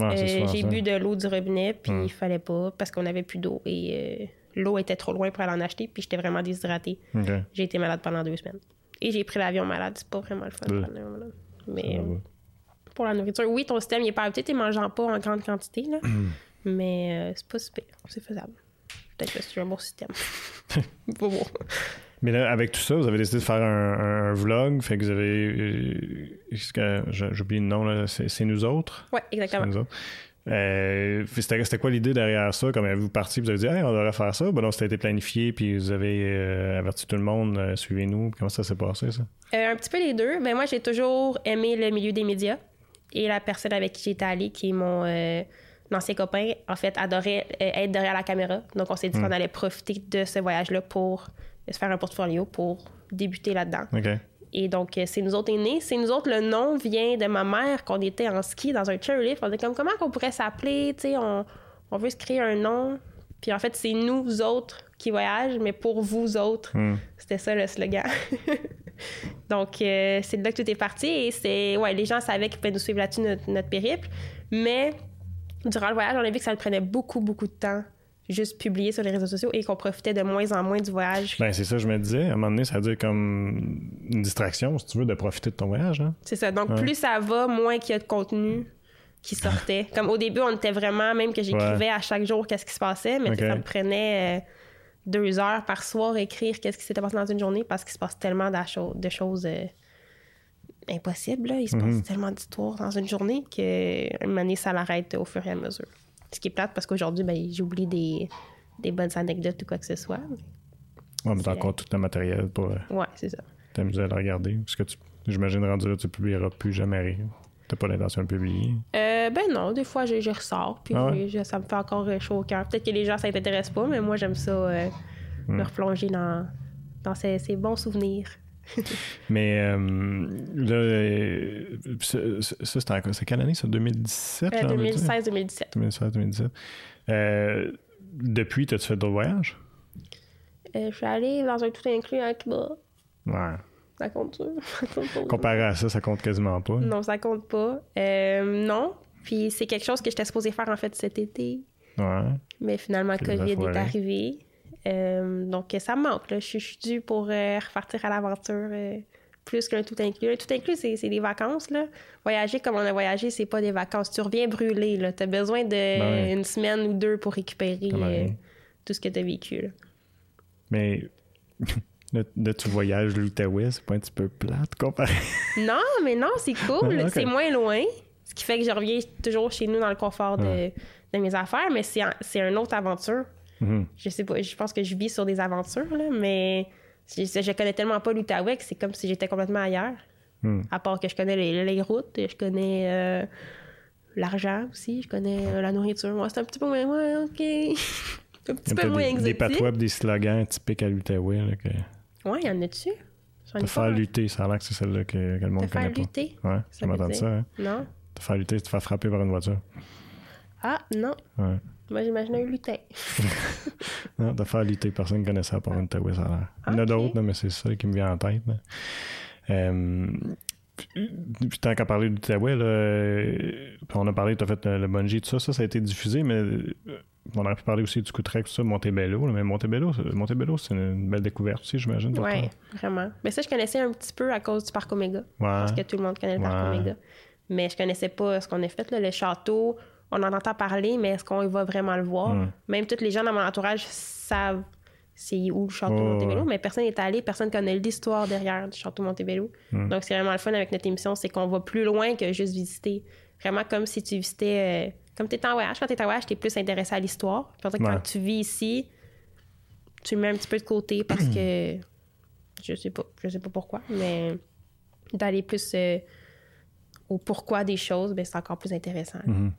Speaker 1: Ouais,
Speaker 2: Euh, j'ai bu de l'eau du robinet, puis
Speaker 1: Hmm.
Speaker 2: il fallait pas parce qu'on avait plus d'eau et euh, l'eau était trop loin pour aller en acheter, puis j'étais vraiment déshydratée. J'ai été malade pendant deux semaines. Et j'ai pris l'avion malade. C'est pas vraiment le fun. de
Speaker 1: Ouais.
Speaker 2: prendre l'avion malade. Mais euh, pour la nourriture, oui, ton système il est pas habitué, t'es mangeant pas en grande quantité, là. mais c'est pas super. C'est faisable. Peut-être que c'est un bon système. Pas bon.
Speaker 1: Mais là, avec tout ça, vous avez décidé de faire un, un vlog. Fait que vous avez. euh, J'oublie le nom, là. C'est nous autres? C'est
Speaker 2: exactement.
Speaker 1: nous autres. Euh, C'était quoi l'idée derrière ça? Comme avez-vous parti, vous avez dit, hey, on devrait faire ça? Ben non, c'était planifié, puis vous avez euh, averti tout le monde, euh, suivez-nous. Comment ça s'est passé, ça?
Speaker 2: Un petit peu les deux. Mais moi, j'ai toujours aimé le milieu des médias. Et la personne avec qui j'étais allée, qui est mon ancien copain, en fait, adorait être derrière la caméra. Donc, on s'est dit qu'on allait profiter de ce voyage-là pour se faire un portfolio, pour débuter là-dedans. Et donc, euh, c'est nous autres aînés. C'est nous autres, le nom vient de ma mère, qu'on était en ski dans un chairlift. On était comme, comment qu'on pourrait s'appeler? Tu sais, on, on veut se créer un nom. Puis en fait, c'est nous autres qui voyagent, mais pour vous autres.
Speaker 1: Hmm.
Speaker 2: C'était ça le slogan. donc, euh, c'est de là que tout est parti. Et c'est, ouais, les gens savaient qu'ils pouvaient nous suivre là-dessus, notre, notre périple. Mais durant le voyage, on a vu que ça le prenait beaucoup, beaucoup de temps juste publier sur les réseaux sociaux et qu'on profitait de moins en moins du voyage.
Speaker 1: Ben, c'est ça, je me disais. À un moment donné, ça veut dire comme une distraction, si tu veux, de profiter de ton voyage. Hein?
Speaker 2: C'est ça. Donc,
Speaker 1: Ouais.
Speaker 2: plus ça va, moins qu'il y a de contenu. qui sortaient. Comme au début, on était vraiment, même que j'écrivais à chaque jour qu'est-ce qui se passait, mais
Speaker 1: Ok.
Speaker 2: ça me prenait euh, deux heures par soir écrire qu'est-ce qui s'était passé dans une journée parce qu'il se passe tellement de choses euh, impossibles. là. Il se
Speaker 1: Mhm.
Speaker 2: passe tellement d'histoires dans une journée moment donné, ça l'arrête au fur et à mesure. Ce qui est plate parce qu'aujourd'hui, ben, j'oublie des, des bonnes anecdotes ou quoi que ce soit.
Speaker 1: Ouais, mais t'as
Speaker 2: C'est-
Speaker 1: encore tout le matériel pour euh,
Speaker 2: Ouais, c'est ça.
Speaker 1: t'amuser à le regarder. Parce que tu, j'imagine, rendu là, tu publieras plus jamais rien. T'as pas l'intention de publier?
Speaker 2: Euh, ben non, des fois, je, je ressors, puis
Speaker 1: Ah ouais?
Speaker 2: je- ça me fait encore euh, chaud au cœur. Peut-être que les gens, ça t'intéresse pas, mais moi, j'aime ça euh,
Speaker 1: Hmm.
Speaker 2: me replonger dans, dans ces, ces bons souvenirs.
Speaker 1: Mais euh, là, euh, ça, c'est quelle année, ça? 2017?
Speaker 2: Euh,
Speaker 1: là, on veut dire?
Speaker 2: 2016-2017.
Speaker 1: 2016, 2017. Euh, depuis, t'as-tu fait d'autres voyages?
Speaker 2: Euh, je suis allée dans un tout inclus à Cuba.
Speaker 1: Ouais.
Speaker 2: Ça compte ça? Compte pas.
Speaker 1: Comparé à ça, ça compte quasiment pas.
Speaker 2: Non, ça compte pas. Non. Puis c'est quelque chose que j'étais supposée faire en fait cet été.
Speaker 1: Ouais.
Speaker 2: Mais finalement,
Speaker 1: Puis
Speaker 2: COVID est arrivé. Euh, donc, ça me manque. Là. Je, suis- je suis due pour euh, repartir à l'aventure euh, plus qu'un tout inclus. Un tout inclus, c'est c'est des vacances. Là. Voyager comme on a voyagé, c'est pas des vacances. Tu reviens brûlé. Tu as besoin de
Speaker 1: Ben
Speaker 2: semaine ou deux pour récupérer tout ce que tu as vécu. là.
Speaker 1: Mais là, là, tu voyages l'Outaouais, c'est pas un petit peu plate comparé?
Speaker 2: Non, mais non, c'est cool. C'est moins loin. Ce qui fait que je reviens toujours chez nous dans le confort de, de mes affaires. Mais c'est c'est une autre aventure.
Speaker 1: Mhm.
Speaker 2: je sais pas, je pense que je vis sur des aventures, là, mais je, je connais tellement pas l'Outaouais que c'est comme si j'étais complètement ailleurs.
Speaker 1: Hmm.
Speaker 2: À part que je connais les, les routes, je connais euh, l'argent aussi, je connais euh, la nourriture. Moi, c'est un petit peu moins, ouais, ok. un petit
Speaker 1: Il
Speaker 2: peu moins
Speaker 1: des, des
Speaker 2: exotique.
Speaker 1: patois pis des slogans typiques à l'Outaouais. Là, que...
Speaker 2: Ouais, y en a-tu?
Speaker 1: Te
Speaker 2: pas,
Speaker 1: faire
Speaker 2: hein.
Speaker 1: lutter, ça a l'air que c'est celle-là que, que le monde
Speaker 2: Te faire
Speaker 1: connaît pas.
Speaker 2: lutter?
Speaker 1: Ouais,
Speaker 2: Ça
Speaker 1: m'entend ça. Hein?
Speaker 2: Non?
Speaker 1: Te faire lutter, c'est te faire frapper par une voiture.
Speaker 2: Ah, non.
Speaker 1: Ouais.
Speaker 2: Moi, j'imaginais un lutin.
Speaker 1: Non, te faire lutter, personne ne connaît ça à part une Outaouais, ça a l'air. Il y en a
Speaker 2: Ok.
Speaker 1: d'autres, mais c'est ça qui me vient en tête. là. Euh, puis tant qu'à parler euh, puis on a parlé, tu as fait euh, le bungee, tout ça, ça, ça a été diffusé, mais euh, on aurait pu parler aussi du coup de trek, tout ça, Montebello. là, mais Montebello, c'est- Montebello, c'est une belle découverte aussi, j'imagine. toi.
Speaker 2: vraiment. Mais ça, je connaissais un petit peu à cause du parc Omega.
Speaker 1: Ouais.
Speaker 2: Parce que tout le monde connaît le parc. Omega. Mais je connaissais pas ce qu'on a fait, là, le château. On en entend parler, mais est-ce qu'on va vraiment le voir?
Speaker 1: Ouais.
Speaker 2: Même tous les gens dans mon entourage savent c'est où le château
Speaker 1: Ouais,
Speaker 2: Montebello,
Speaker 1: ouais.
Speaker 2: mais personne n'est allé, personne connaît l'histoire derrière du château Montebello.
Speaker 1: Mm.
Speaker 2: Donc, c'est vraiment le fun avec notre émission, c'est qu'on va plus loin que juste visiter. Vraiment comme si tu visitais. euh, comme tu étais en voyage. Quand tu es en voyage, tu es plus intéressé à l'histoire. Que
Speaker 1: Ouais.
Speaker 2: quand tu vis ici, tu le mets un petit peu de côté parce que. Je sais pas. Je sais pas pourquoi, mais d'aller plus euh, au pourquoi des choses, ben, c'est encore plus intéressant.
Speaker 1: Mhm.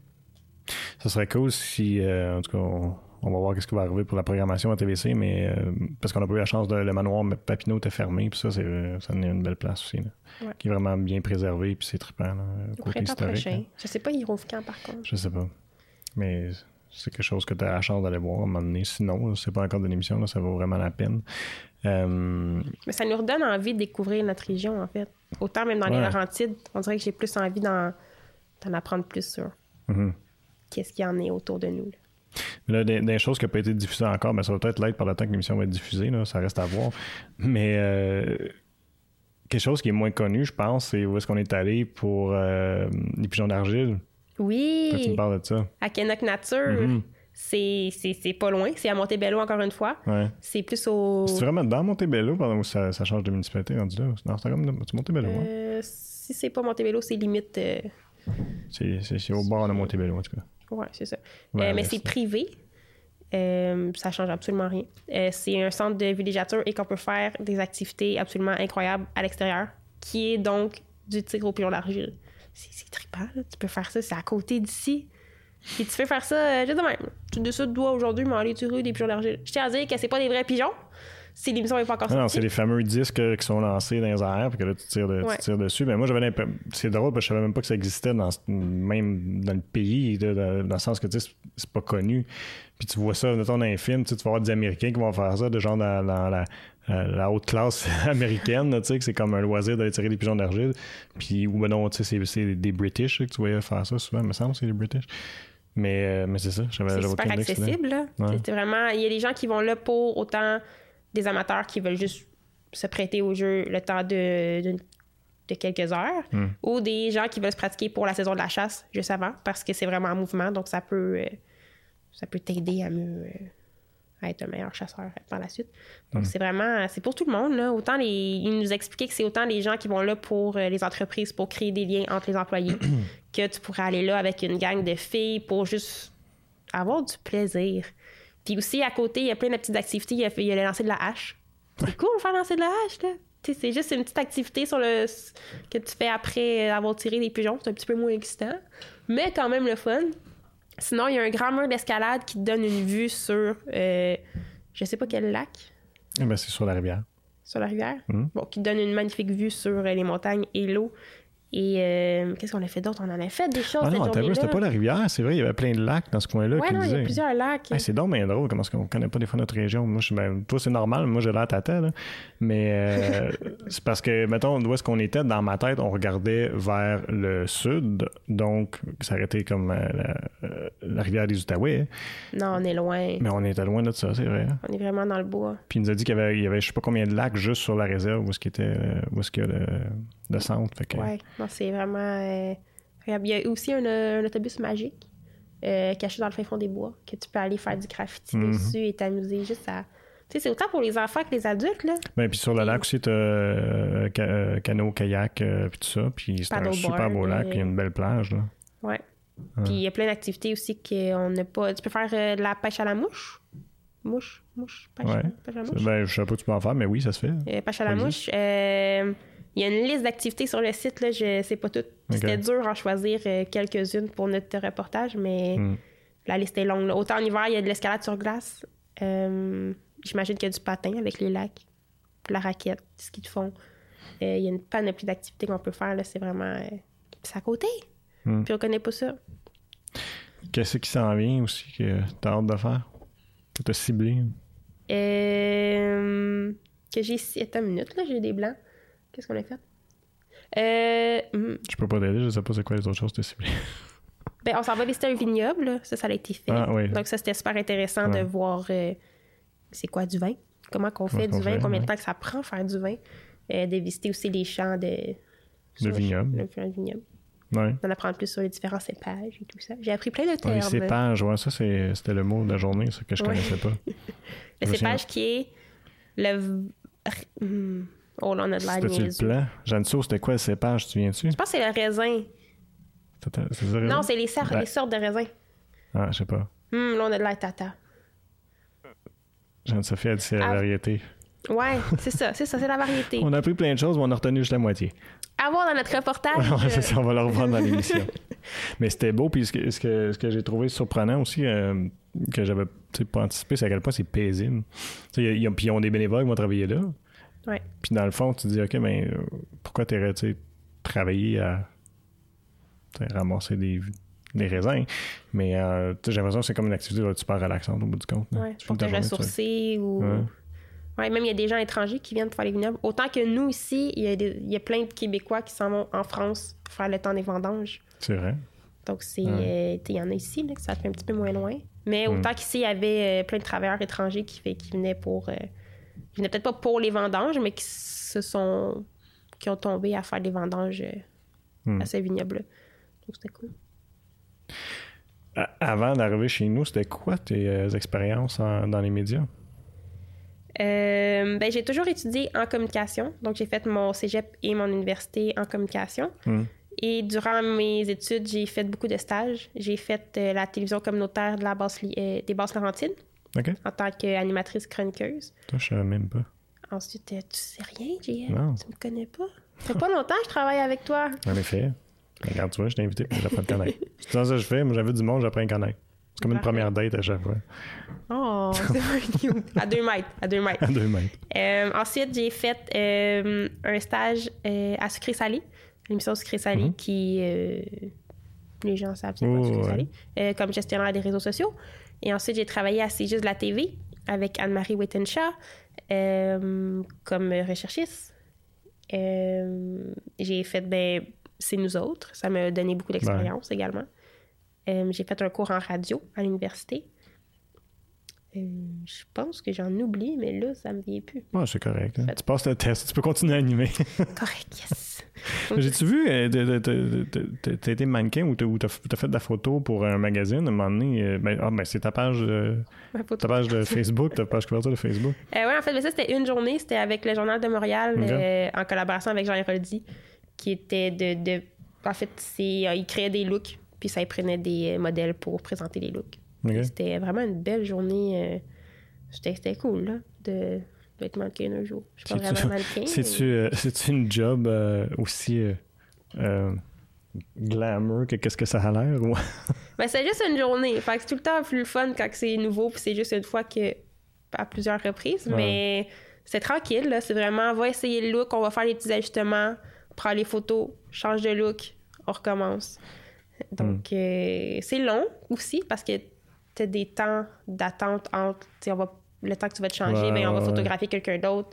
Speaker 1: Ça serait cool si, euh, en tout cas, on, on va voir ce qui va arriver pour la programmation à TVC, mais euh, parce qu'on n'a pas eu la chance de le manoir Papineau était fermé, puis ça, c'est, euh, ça une belle place aussi, là,
Speaker 2: Ouais.
Speaker 1: qui est vraiment bien préservé, puis c'est trippant, là, côté historique.
Speaker 2: prochain.
Speaker 1: là.
Speaker 2: Je sais pas, il rouvre quand par contre.
Speaker 1: Je sais pas. Mais c'est quelque chose que tu as la chance d'aller voir à un moment donné. Sinon, c'est pas encore de l'émission, là, ça vaut vraiment la peine. Euh,
Speaker 2: Mais ça nous redonne envie de découvrir notre région, en fait. Autant même dans les. Laurentides, on dirait que j'ai plus envie d'en, apprendre plus sur
Speaker 1: mhm.
Speaker 2: Qu'est-ce qu'il y en est autour de nous. là.
Speaker 1: Mais Là, des, des choses qui n'ont pas été diffusées encore, mais ça va peut-être l'être par le temps que l'émission va être diffusée, là, ça reste à voir. Mais euh, quelque chose qui est moins connu, je pense, c'est où est-ce qu'on est allé pour euh, les pigeons d'argile. Toi, tu me
Speaker 2: Oui!
Speaker 1: parles de ça.
Speaker 2: À Kennock Nature,
Speaker 1: Mhm.
Speaker 2: c'est, pas loin. C'est à Montebello, encore une fois.
Speaker 1: Ouais.
Speaker 2: C'est plus au...
Speaker 1: C'est vraiment dans Montebello pendant que ça, ça change de municipalité rendu là. Non, c'est comme Montebello. hein.
Speaker 2: Euh, si c'est pas Montebello, c'est limite... euh,
Speaker 1: c'est au bord de Montebello, en tout cas.
Speaker 2: Ouais, c'est ça.
Speaker 1: Ouais,
Speaker 2: Euh, mais c'est privé. Euh, ça change absolument rien. Euh, c'est un centre de villégiature et qu'on peut faire des activités absolument incroyables à l'extérieur, qui est donc du tir au pion d'argile. C'est, trippant, là. Tu peux faire ça, c'est à côté d'ici. Et tu peux faire ça euh, juste de même. Tu décides, toi, aujourd'hui, m'aller tirer des pigeons d'argile. Je tiens à dire que c'est pas des vrais pigeons. Si l'émission n'est pas encore
Speaker 1: Ah non, c'est
Speaker 2: sortie.
Speaker 1: les fameux disques euh, qui sont lancés dans les airs, puis que là, tu tires, de- tu
Speaker 2: Ouais.
Speaker 1: tires dessus. Mais moi, j'avais. C'est drôle, parce que je savais même pas que ça existait, dans, même dans le pays, de- de- dans le sens que, tu sais, c'est- pas connu. Puis tu vois ça, mettons, dans un film, tu sais, tu vas voir des Américains qui vont faire ça, de genre dans, dans la, haute classe américaine, tu sais, que c'est comme un loisir d'aller tirer des pigeons d'argile. Puis, ou ben non, tu sais, c'est- des British là, que tu voyais faire ça souvent, il me semble, c'est des British. Mais, euh, mais c'est ça, j'avais
Speaker 2: C'est super accessible. Là.
Speaker 1: Ouais.
Speaker 2: C'est vraiment. Il y a des gens qui vont là pour autant des amateurs qui veulent juste se prêter au jeu le temps de, de quelques heures, ou des gens qui veulent se pratiquer pour la saison de la chasse juste avant, parce que c'est vraiment en mouvement, donc ça peut euh, ça peut t'aider à mieux euh, à être un meilleur chasseur par la suite. Donc c'est vraiment c'est pour tout le monde là. Autant les il nous expliquait que c'est autant les gens qui vont là pour euh, les entreprises pour créer des liens entre les employés que tu pourrais aller là avec une gang de filles pour juste avoir du plaisir. Puis aussi à côté il y a plein de petites activités. Il y a, il y a le lancer de la hache. C'est cool de faire lancer de la hache là. C'est juste une petite activité sur le que tu fais après avoir tiré des pigeons. C'est un petit peu moins excitant, mais quand même le fun. Sinon, il y a un grand mur d'escalade qui te donne une vue sur, euh, je sais pas quel lac,
Speaker 1: Eh ben, c'est sur la rivière.
Speaker 2: sur la rivière,
Speaker 1: Mhm.
Speaker 2: bon, qui te donne une magnifique vue sur euh, les montagnes et l'eau. Et euh, qu'est-ce qu'on a fait d'autre? On en a fait des choses
Speaker 1: Ah non, c'était pas la rivière, c'est vrai, il y avait plein de lacs dans ce coin-là. Qui
Speaker 2: non, il y a plusieurs lacs.
Speaker 1: Hey, c'est donc bien drôle, comment est-ce qu'on connaît pas des fois notre région. Moi, je ben, toi, c'est normal, moi, j'ai l'air tata, là. Mais euh, c'est parce que, mettons, où est-ce qu'on était, dans ma tête, on regardait vers le sud, donc ça aurait été comme euh, la, la rivière des Outaouais,
Speaker 2: Non, on est loin.
Speaker 1: mais on était loin de ça, c'est vrai.
Speaker 2: On est vraiment dans le bois.
Speaker 1: Puis il nous a dit qu'il y avait, il y avait je sais pas combien de lacs juste sur la réserve où est-ce qu'il était, où est-ce qu'il y a le, le centre. Fait que,
Speaker 2: Ouais, non, c'est vraiment. euh, regarde, Il y a aussi un, un autobus magique euh, caché dans le fin fond des bois que tu peux aller faire du graffiti
Speaker 1: Mhm.
Speaker 2: dessus et t'amuser juste à. Tu sais, c'est autant pour les enfants que les adultes, là.
Speaker 1: Ben, puis sur le lac aussi, t'as euh, ca- euh, canot, kayak, puis tout ça. Puis c'est un super beau lac, puis il y a une belle plage, là.
Speaker 2: Ouais. Puis il y a plein d'activités aussi qu'on n'a pas. Tu peux faire de la pêche à la mouche. Mouche, mouche, pêche,
Speaker 1: Ouais.
Speaker 2: pêche à la mouche.
Speaker 1: Ben, je sais pas tu peux en faire, mais oui, ça se fait.
Speaker 2: Euh, pêche à la mouche. Euh, Il y a une liste d'activités sur le site, là, je sais pas toutes. C'était dur en choisir euh, quelques-unes pour notre reportage, mais
Speaker 1: Mm.
Speaker 2: la liste est longue. là. Autant en hiver, il y a de l'escalade sur glace. Euh, J'imagine qu'il y a du patin avec les lacs, la raquette, ce qu'ils te font. Euh, Il y a une panoplie d'activités qu'on peut faire. C'est vraiment. euh, C'est à côté.
Speaker 1: Mm.
Speaker 2: Puis on connaît pas ça.
Speaker 1: Qu'est-ce qui s'en vient aussi que t'as hâte de faire? Que t'as ciblé?
Speaker 2: Euh, que j'ai. Attends une minute, là, j'ai des blancs. Qu'est-ce qu'on a fait? Euh, hmm,
Speaker 1: Je peux pas t'aider, je sais pas c'est quoi les autres choses que ciblées.
Speaker 2: Ben, on s'en va visiter un vignoble, là. ça, ça a été fait.
Speaker 1: Ah, oui.
Speaker 2: Donc, ça, c'était super intéressant
Speaker 1: Ouais.
Speaker 2: de voir euh, c'est quoi du vin, comment qu'on fait du vin,
Speaker 1: fait,
Speaker 2: combien de
Speaker 1: ouais.
Speaker 2: temps que ça prend faire du vin, euh, de visiter aussi les champs de.
Speaker 1: De vignoble.
Speaker 2: le vignoble.
Speaker 1: Ouais.
Speaker 2: D'en apprendre plus sur les différents cépages et tout ça. J'ai appris plein de termes.
Speaker 1: les cépages, ouais, ça c'est- c'était le mot de la journée, ça que je connaissais pas.
Speaker 2: le
Speaker 1: je
Speaker 2: cépage qui est le. Oh là, on a de l'air
Speaker 1: C'était-tu le plan? C'était quoi le cépage, tu viens-tu?
Speaker 2: Je pense que c'est le raisin.
Speaker 1: C'était- C'est ça,
Speaker 2: Non, c'est les, sortes de raisins.
Speaker 1: Ah, je sais pas.
Speaker 2: Hum, là, on a de l'air tata.
Speaker 1: Jeanne-Sophie a dit c'est la
Speaker 2: Ah.
Speaker 1: variété.
Speaker 2: Ouais, c'est ça, c'est ça, c'est la variété.
Speaker 1: On a appris plein de choses, mais on a retenu juste la moitié.
Speaker 2: À voir dans notre reportage.
Speaker 1: Ouais, c'est ça, on va le reprendre dans l'émission. Mais c'était beau, puis ce que, ce que, ce que j'ai trouvé surprenant aussi, euh, que j'avais pas anticipé, c'est à quel point c'est paisible. Puis ils ont des bénévoles qui vont travailler là.
Speaker 2: Ouais.
Speaker 1: Puis dans le fond, tu te dis, OK, mais euh, pourquoi sais, travailler à ramasser des, des raisins? Mais euh, j'ai l'impression que c'est comme une activité là, super relaxante au bout du compte.
Speaker 2: Ouais,
Speaker 1: Tu
Speaker 2: pour te ressourcer ou.
Speaker 1: Ouais.
Speaker 2: Ouais, même il y a des gens étrangers qui viennent pour faire les vignobles. Autant que nous ici, il y a, des- il y a plein de Québécois qui s'en vont en France pour faire le temps des vendanges.
Speaker 1: C'est vrai.
Speaker 2: Donc, c'est.
Speaker 1: Ouais.
Speaker 2: euh, il y en a ici, là, que ça fait un petit peu moins loin. Mais
Speaker 1: Mm.
Speaker 2: autant qu'ici, il y avait euh, plein de travailleurs étrangers qui, fait, qui venaient pour. euh, qui venaient peut-être pas pour les vendanges, mais qui se sont. qui ont tombé à faire des vendanges euh,
Speaker 1: Mm.
Speaker 2: à ce vignoble-là. Donc, c'était cool.
Speaker 1: Avant d'arriver chez nous, c'était quoi tes euh, expériences en- dans les médias?
Speaker 2: Euh, ben, j'ai toujours étudié en communication. Donc, j'ai fait mon cégep et mon université en communication.
Speaker 1: Hmm.
Speaker 2: Et durant mes études, j'ai fait beaucoup de stages. J'ai fait euh, la télévision communautaire de la basse, euh, des Basses Laurentides En tant qu'animatrice chroniqueuse.
Speaker 1: Toi, je savais même pas.
Speaker 2: Ensuite, tu sais rien, JL?
Speaker 1: Non.
Speaker 2: Tu me connais pas? Ça fait pas longtemps que je travaille avec toi.
Speaker 1: En effet. Regarde, tu vois, je t'ai invité j'apprends à te connaître. C'est ça que je fais. Moi, j'avais du monde, j'apprends à connaître. C'est comme une première date à chaque fois.
Speaker 2: Oh, c'est. À deux mètres. À deux mètres.
Speaker 1: À deux mètres.
Speaker 2: Euh, ensuite, j'ai fait euh, un stage euh, à Sucré Salé, l'émission Sucré Salé
Speaker 1: Mhm.
Speaker 2: qui. les gens savent c'est quoi
Speaker 1: Oh,
Speaker 2: Sucré. Salé, comme gestionnaire des réseaux sociaux. Et ensuite, j'ai travaillé à C'est juste de la TV avec Anne-Marie Wittenshaw euh, comme recherchiste. Euh, j'ai fait ben, C'est nous autres. Ça m'a donné beaucoup d'expérience également. Euh, j'ai fait un cours en radio à l'université. Euh, je pense que j'en oublie, mais là, ça me vient plus.
Speaker 1: Ouais, c'est correct. hein. Tu passes le test, tu peux continuer à animer.
Speaker 2: Correct, yes.
Speaker 1: J'ai-tu vu, euh, t'as été mannequin ou t'as fait de la photo pour un magazine à un moment donné? euh, ben, ah, ben c'est ta page, euh, ta page de Facebook, ta page couverture de Facebook.
Speaker 2: Euh, ouais, en fait, mais ça, c'était une journée. C'était avec le Journal de Montréal, en collaboration avec Jean Héroldi, qui était de. de- en fait, c'est, il créait des looks, puis ça, il prenait des modèles pour présenter les looks. C'était vraiment une belle journée. euh, c'était, cool, là, de, d'être mannequin un jour. Je suis pas vraiment mannequin.
Speaker 1: C'est-tu euh, c'est-tu une job euh, aussi euh, glamour que qu'est-ce que ça a l'air? ou-
Speaker 2: Mais c'est juste une journée. Fait que c'est tout le temps plus fun quand c'est nouveau, puis c'est juste une fois que. à plusieurs reprises.
Speaker 1: Ouais.
Speaker 2: Mais c'est tranquille, là. C'est vraiment, on va essayer le look, on va faire les petits ajustements, prendre les photos, change de look, on recommence. Donc, euh, c'est long aussi parce que des temps d'attente entre. On va, le temps que tu vas te changer,
Speaker 1: Ouais,
Speaker 2: ben, on va photographier quelqu'un d'autre.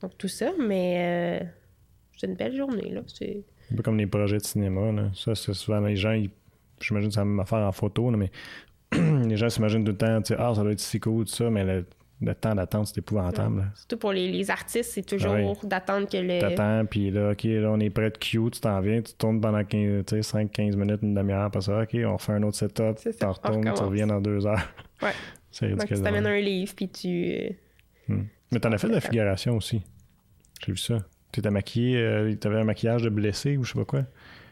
Speaker 2: Donc, tout ça. Mais euh, c'est une belle journée, là. C'est.
Speaker 1: Un peu comme les projets de cinéma. Là. Ça, c'est souvent les gens, ils- j'imagine que c'est la même affaire en photo, là, mais les gens s'imaginent tout le temps, ah, ça doit être si cool, tout ça, mais le, le temps d'attente, c'est épouvantable. là.
Speaker 2: Surtout pour les, les artistes, c'est toujours d'attendre que le.
Speaker 1: T'attends, puis là, OK, là, on est prêt de queue, tu t'en viens, tu tournes pendant 15, tu sais, 5, 15 minutes, une demi-heure, après ça, OK, on fait un autre setup, tu retournes, tu reviens dans deux heures.
Speaker 2: Ouais.
Speaker 1: C'est
Speaker 2: Donc,
Speaker 1: ridicule.
Speaker 2: tu t'amènes un livre, puis tu. euh,
Speaker 1: Mais t'en as fait de la figuration aussi. J'ai vu ça. Tu étais maquillé, euh, t'avais un maquillage de blessé ou je sais pas quoi?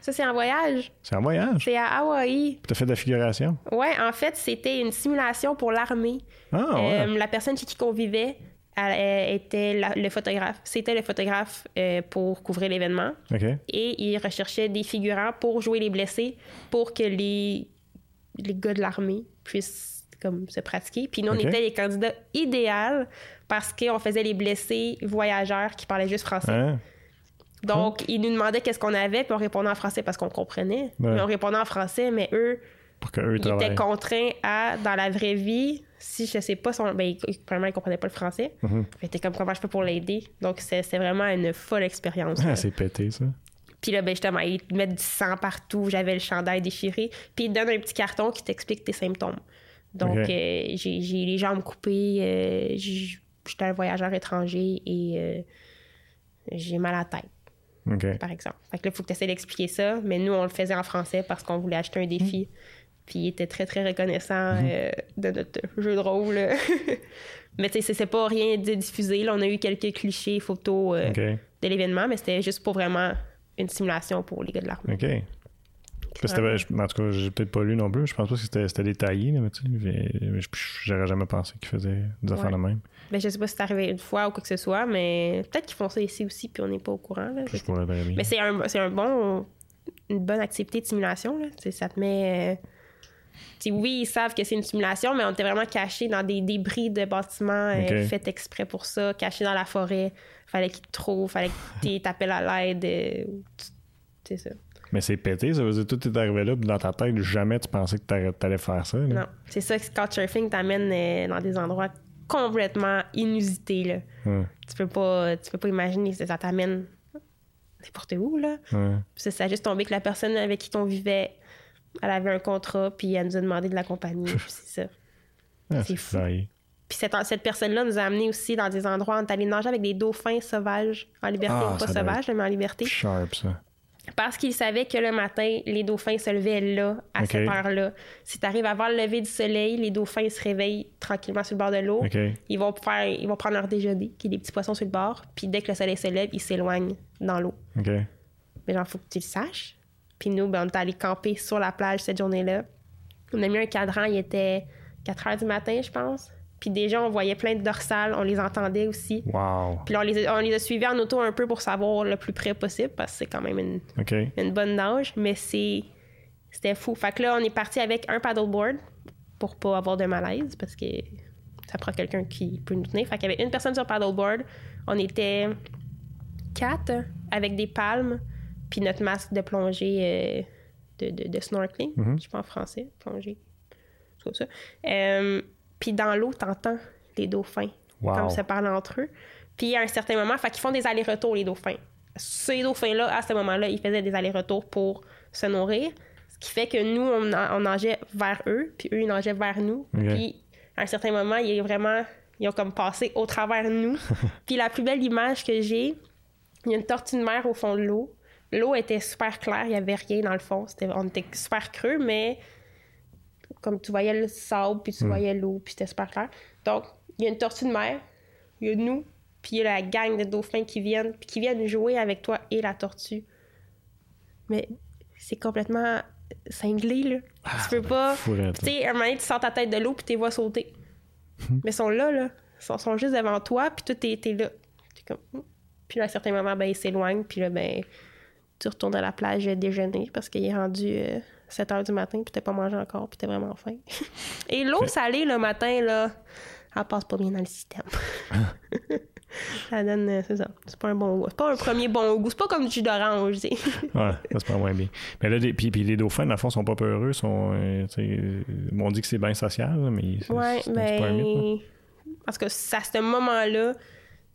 Speaker 2: Ça, c'est en voyage.
Speaker 1: C'est un voyage?
Speaker 2: C'est à Hawaï.
Speaker 1: T'as fait de la figuration?
Speaker 2: Ouais, en fait, c'était une simulation pour l'armée.
Speaker 1: Ah, ouais.
Speaker 2: Euh, la personne chez qui on vivait elle, était la- le photographe. C'était le photographe euh, pour couvrir l'événement.
Speaker 1: OK.
Speaker 2: Et il recherchait des figurants pour jouer les blessés pour que les, les gars de l'armée puissent comme, se pratiquer. Puis nous, on était les candidats idéaux parce qu'on faisait les blessés voyageurs qui parlaient juste français.
Speaker 1: Hein?
Speaker 2: Donc, ils nous demandaient qu'est-ce qu'on avait, puis on répondait en français parce qu'on comprenait.
Speaker 1: Ouais.
Speaker 2: Mais on répondait en français, mais eux,
Speaker 1: Pour
Speaker 2: ils étaient contraints à, dans la vraie vie, si je sais pas, son, ben, ils- premièrement, ils comprenaient pas le français. Fait que t'es comme comment je peux pour l'aider? Donc, c'est vraiment une folle expérience.
Speaker 1: Ah, c'est pété, ça.
Speaker 2: Puis là, ben, justement, ils te mettent du sang partout, j'avais le chandail déchiré, puis ils te donnent un petit carton qui t'explique tes symptômes. Donc, euh, j'ai les jambes coupées, euh, j'étais un voyageur étranger et euh, j'ai mal à la tête, Par exemple. Fait que là, il faut que tu essaies d'expliquer ça, mais nous, on le faisait en français parce qu'on voulait acheter un défi. Puis il était très, très reconnaissant euh, de notre jeu de rôle. mais tu sais, c'est- pas rien de diffusé. Là, on a eu quelques clichés, photos euh, de l'événement, mais c'était juste pour vraiment une simulation pour les gars de l'armée.
Speaker 1: OK. En tout cas, j'ai peut-être pas lu non plus. Je pense pas que c'était détaillé, mais tu sais, j'aurais jamais pensé qu'ils faisaient des affaires de même.
Speaker 2: Ben, je sais pas si c'est arrivé une fois ou quoi que ce soit, mais peut-être qu'ils font ça ici aussi, puis on n'est pas au courant. Là,
Speaker 1: Je pourrais très bien.
Speaker 2: Mais c'est un, c'est un bon, une bonne activité de simulation. Là. Ça te met. euh, oui, ils savent que c'est une simulation, mais on était vraiment cachés dans des débris de bâtiments euh,
Speaker 1: Ok.
Speaker 2: faits exprès pour ça, cachés dans la forêt. Fallait qu'ils te trouvent, fallait qu'ils t'appellent à l'aide. euh, C'est ça.
Speaker 1: Mais c'est pété, ça veut dire que tout est arrivé là, puis dans ta tête, jamais tu pensais que t'allais faire ça. là.
Speaker 2: Non, c'est ça que Couchsurfing t'amène euh, dans des endroits complètement inusités. Là.
Speaker 1: Ouais,
Speaker 2: Tu peux pas, tu peux pas imaginer, ça ça t'amène n'importe où. Là.
Speaker 1: ouais.
Speaker 2: Puis ça, ça a juste tombé que la personne avec qui on vivait, elle avait un contrat, puis elle nous a demandé de l'accompagner. c'est ça.
Speaker 1: Ah,
Speaker 2: C'est fou. Puis cette, cette personne-là nous a amenés aussi dans des endroits, on est allé nager avec des dauphins sauvages, en liberté,
Speaker 1: Ah,
Speaker 2: pas sauvages, mais en liberté.
Speaker 1: Sharp, ça.
Speaker 2: Parce qu'ils savaient que le matin, les dauphins se levaient là, à cette heure-là. Si tu arrives avant le lever du soleil, les dauphins se réveillent tranquillement sur le bord de l'eau. Ils vont faire, ils vont prendre leur déjeuner, qui est des petits poissons sur le bord. Puis dès que le soleil se lève, ils s'éloignent dans l'eau. Mais genre, faut que tu le saches. Puis nous, ben, on est allé camper sur la plage cette journée-là. On a mis un cadran, il était 4 heures du matin, je pense. Puis déjà, on voyait plein de dorsales, on les entendait aussi.
Speaker 1: Wow.
Speaker 2: Puis là, on les, a, on les a suivis en auto un peu pour savoir le plus près possible, parce que c'est quand même une, bonne nage, mais c'est c'était fou. Fait que là, on est parti avec un paddleboard pour pas avoir de malaise, parce que ça prend quelqu'un qui peut nous tenir. Fait qu'il y avait une personne sur le paddleboard. On était quatre avec des palmes, puis notre masque de plongée euh, de, de, de snorkeling.
Speaker 1: Mhm.
Speaker 2: Je sais pas en français, plongée. Ça. Euh, puis dans l'eau, t'entends les dauphins
Speaker 1: Wow.
Speaker 2: comme ils se parlent entre eux. Puis à un certain moment, fait qu'ils font des allers-retours, les dauphins. Ces dauphins-là, à ce moment-là, ils faisaient des allers-retours pour se nourrir. Ce qui fait que nous, on, na- on nageait vers eux, puis eux, ils nageaient vers nous. Puis à un certain moment, il est vraiment. Ils ont comme passé au travers de nous. Puis la plus belle image que j'ai, il y a une tortue de mer au fond de l'eau. L'eau était super claire, il n'y avait rien dans le fond. On était super creux, mais comme tu voyais le sable, puis tu voyais l'eau, puis c'était super clair. Donc, il y a une tortue de mer, il y a nous, puis il y a la gang de dauphins qui viennent, puis qui viennent jouer avec toi et la tortue. Mais c'est complètement cinglé, là. tu peux pas. Tu sais, un moment donné, tu sors ta tête de l'eau, puis tu les vois sauter. Mais ils sont là, là. Ils sont, sont juste devant toi, puis toi, t'es, t'es là. T'es comme... hmm. Puis là, à certains moments, ben, ils s'éloignent, puis là, ben, tu retournes à la plage déjeuner parce qu'il est rendu euh, 7 h du matin, puis t'as pas mangé encore, puis t'es vraiment faim. Et l'eau salée le matin, là, elle passe pas bien dans le système. ça donne, euh, c'est ça. C'est pas un bon goût. C'est pas un premier bon goût. C'est pas comme du jus d'orange, tu sais.
Speaker 1: Ouais, ça se prend moins bien. Mais là, des- puis, puis les dauphins, dans le fond, sont pas peureux. Sont, euh, euh, on dit que c'est bien social, mais c'est
Speaker 2: Ouais,
Speaker 1: c'est- c'est pas un mythe.
Speaker 2: Parce que c'est à ce moment-là,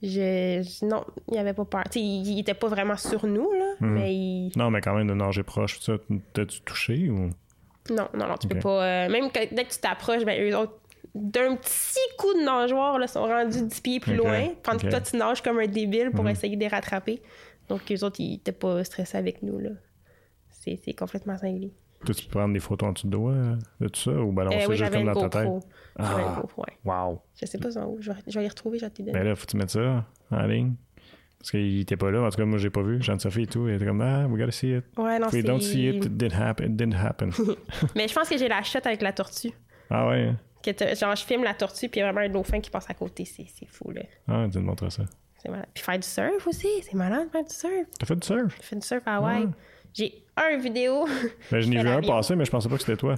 Speaker 2: je... je- non, il avait pas peur. Tu sais, il, il était pas vraiment sur nous, là,
Speaker 1: Mhm.
Speaker 2: mais il.
Speaker 1: Non, mais quand même, de nager proche, ça, t'as-tu touché ou?
Speaker 2: Non, non, non, tu peux
Speaker 1: Ok.
Speaker 2: pas. euh, même que, dès que tu t'approches, ben, eux autres, d'un petit coup de nageoire, là, sont rendus 10 pieds plus loin. Pendant que toi, tu nages comme un débile pour
Speaker 1: Mhm.
Speaker 2: essayer de les rattraper. Donc, eux autres, ils étaient pas stressés avec nous, là. C'est c'est complètement cinglé.
Speaker 1: Toi, tu peux prendre des photos en dessous de doigt euh, de tout ça ou ben non,
Speaker 2: Euh,
Speaker 1: c'est
Speaker 2: oui,
Speaker 1: juste comme dans ta tête?
Speaker 2: GoPro. J'avais une
Speaker 1: Ah.
Speaker 2: GoPro, ouais.
Speaker 1: Wow.
Speaker 2: Je sais pas où. Je vais, je vais les retrouver, je vais te les donner.
Speaker 1: Ben là, faut que tu mettes ça en ligne? Parce qu'il était pas là. En tout cas, moi, j'ai pas vu. Jeanne-Sophie et tout. Elle était comme, ah, we gotta see it.
Speaker 2: Ouais, non, c'est...
Speaker 1: don't see it, it didn't happen. It didn't happen.
Speaker 2: Mais je pense que j'ai la shot avec la tortue.
Speaker 1: ah ouais?
Speaker 2: Que t'as- genre, je filme la tortue, puis il y a vraiment un dauphin qui passe à côté. C'est c'est fou, là.
Speaker 1: Ah, dis montrer ça.
Speaker 2: C'est malade. Puis faire du surf aussi. C'est malade, faire du surf.
Speaker 1: T'as fait du surf?
Speaker 2: Je fais du surf à Hawaï.
Speaker 1: Ouais.
Speaker 2: J'ai un vidéo.
Speaker 1: Ben, je n'ai vu un passer, mais je pensais pas que c'était toi.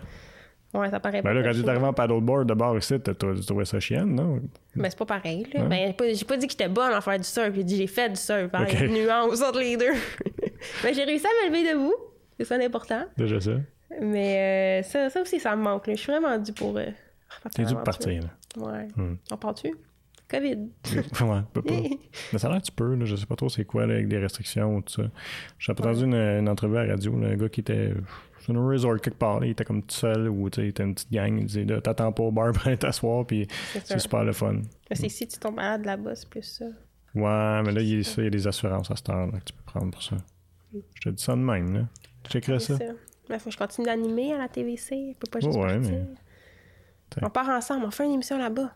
Speaker 2: ouais, ça paraît
Speaker 1: Ben là,
Speaker 2: pas.
Speaker 1: quand tu es arrivé en paddleboard de bord ici, t'as trouvais ça chienne, non?
Speaker 2: Mais c'est pas pareil, là.
Speaker 1: Ouais.
Speaker 2: Ben, j'ai pas, dit que j'étais bonne en faire du surf. J'ai dit j'ai fait du surf. Hein,
Speaker 1: Ok.
Speaker 2: Il y a une nuance entre les deux. Mais j'ai réussi à me lever debout. C'est ça l'important.
Speaker 1: Déjà ça.
Speaker 2: Mais euh, ça, ça aussi, ça me manque. là. Je suis vraiment due pour. euh,
Speaker 1: T'es dû
Speaker 2: l'aventure.
Speaker 1: partir, là.
Speaker 2: Ouais.
Speaker 1: Hmm.
Speaker 2: On part-tu? COVID.
Speaker 1: ouais, peut pas. Mais ça a l'air que tu peux, là. Je sais pas trop c'est quoi, là, avec des restrictions ou tout ça. J'ai entendu une, une entrevue à la radio, là, un gars qui était sur un resort quelque part, là, il était comme tout seul ou tu sais, il était une petite gang, il disait t'attends pas au bar pour aller t'asseoir, puis
Speaker 2: C'est
Speaker 1: super le fun.
Speaker 2: C'est si tu tombes malade là-bas, c'est plus ça.
Speaker 1: Ouais, mais là, il y a, ça, il y a des assurances à cette heure que tu peux prendre pour ça. Je te dis ça de même, là. Tu checkerais ça?
Speaker 2: Mais faut que je continue d'animer à la TVC. Je peux pas
Speaker 1: Ouais,
Speaker 2: juste
Speaker 1: ouais,
Speaker 2: partir.
Speaker 1: mais-.
Speaker 2: On part ensemble. On fait une émission là-bas.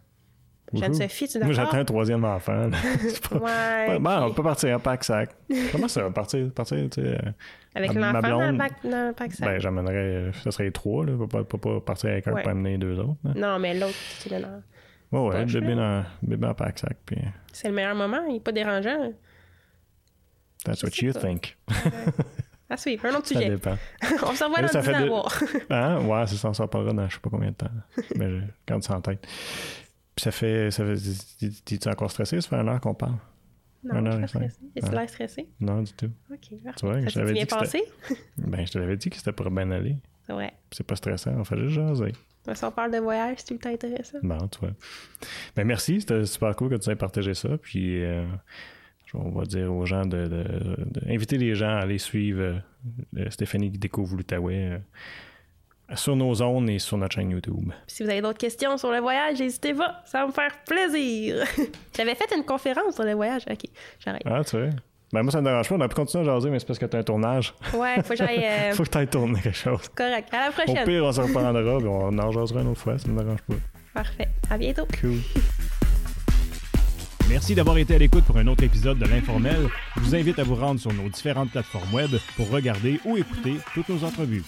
Speaker 2: Jeanne-Sophie, tu
Speaker 1: Moi, j'attends un troisième enfant. pas-
Speaker 2: Ouais.
Speaker 1: Ouais, ben, on peut partir en pack-sac. Comment ça va partir? partir tu sais, euh,
Speaker 2: Avec l'enfant dans le
Speaker 1: blonde-
Speaker 2: pack, dans le pack sac?
Speaker 1: Ben, j'amènerais, euh, ça serait trois, là. Pas, pas, pas, partir avec un
Speaker 2: Ouais.
Speaker 1: pour amener deux autres. là.
Speaker 2: Non, mais l'autre, c'est le nord.
Speaker 1: Ouais, ouais, bébé, dans, bébé en pack-sac. Puis,
Speaker 2: C'est le meilleur moment. Il n'est pas dérangeant.
Speaker 1: that's
Speaker 2: Je
Speaker 1: what you
Speaker 2: pas.
Speaker 1: think.
Speaker 2: À suivre. Un autre
Speaker 1: Ça
Speaker 2: sujet.
Speaker 1: dépend.
Speaker 2: on se revoit
Speaker 1: Là,
Speaker 2: dans
Speaker 1: ça
Speaker 2: 10
Speaker 1: fait
Speaker 2: ans à
Speaker 1: deux-
Speaker 2: voir.
Speaker 1: Hein? Ouais, c'est ça, on s'en parlera dans je sais pas combien de temps. Mais je garde ça en tête. Puis ça fait. Ça fait T'es-tu encore stressé? Ça fait une heure qu'on parle?
Speaker 2: Non,
Speaker 1: Un
Speaker 2: je
Speaker 1: heure
Speaker 2: suis
Speaker 1: et
Speaker 2: pas
Speaker 1: Ouais.
Speaker 2: que l'air stressé?
Speaker 1: Non, du tout.
Speaker 2: OK, parfait.
Speaker 1: Tu vois, je
Speaker 2: ça s'est bien
Speaker 1: dit
Speaker 2: passé?
Speaker 1: Ben, je te l'avais dit que c'était pour bien aller. Puis C'est pas stressant, on fait juste jaser.
Speaker 2: Mais Si on parle de voyage, c'est tout le temps intéressant.
Speaker 1: Bon, tu vois. Ben, merci, c'était super cool que tu aies partagé ça. Puis, euh, je- on va dire aux gens de, de- de- inviter les gens à aller suivre euh, Stéphanie qui découvre l'Outaouais euh, sur nos zones et sur notre chaîne YouTube.
Speaker 2: Si vous avez d'autres questions sur le voyage, n'hésitez pas. Ça va me faire plaisir. J'avais fait une conférence sur le voyage. OK, j'arrête.
Speaker 1: Ah, tu vois? Ben, moi, ça me dérange pas. On a pu continuer à jaser, mais c'est parce que tu as un tournage.
Speaker 2: Ouais, faut que j'aille. euh,
Speaker 1: Faut que tu ailles tourner quelque chose.
Speaker 2: Correct. À la
Speaker 1: Au
Speaker 2: prochaine.
Speaker 1: pire, on se reprendra, puis on en jasera une autre fois. Ça me dérange pas.
Speaker 2: Parfait. À bientôt.
Speaker 1: Cool.
Speaker 3: Merci d'avoir été à l'écoute pour un autre épisode de l'Informel. Je vous invite à vous rendre sur nos différentes plateformes web pour regarder ou écouter toutes nos entrevues.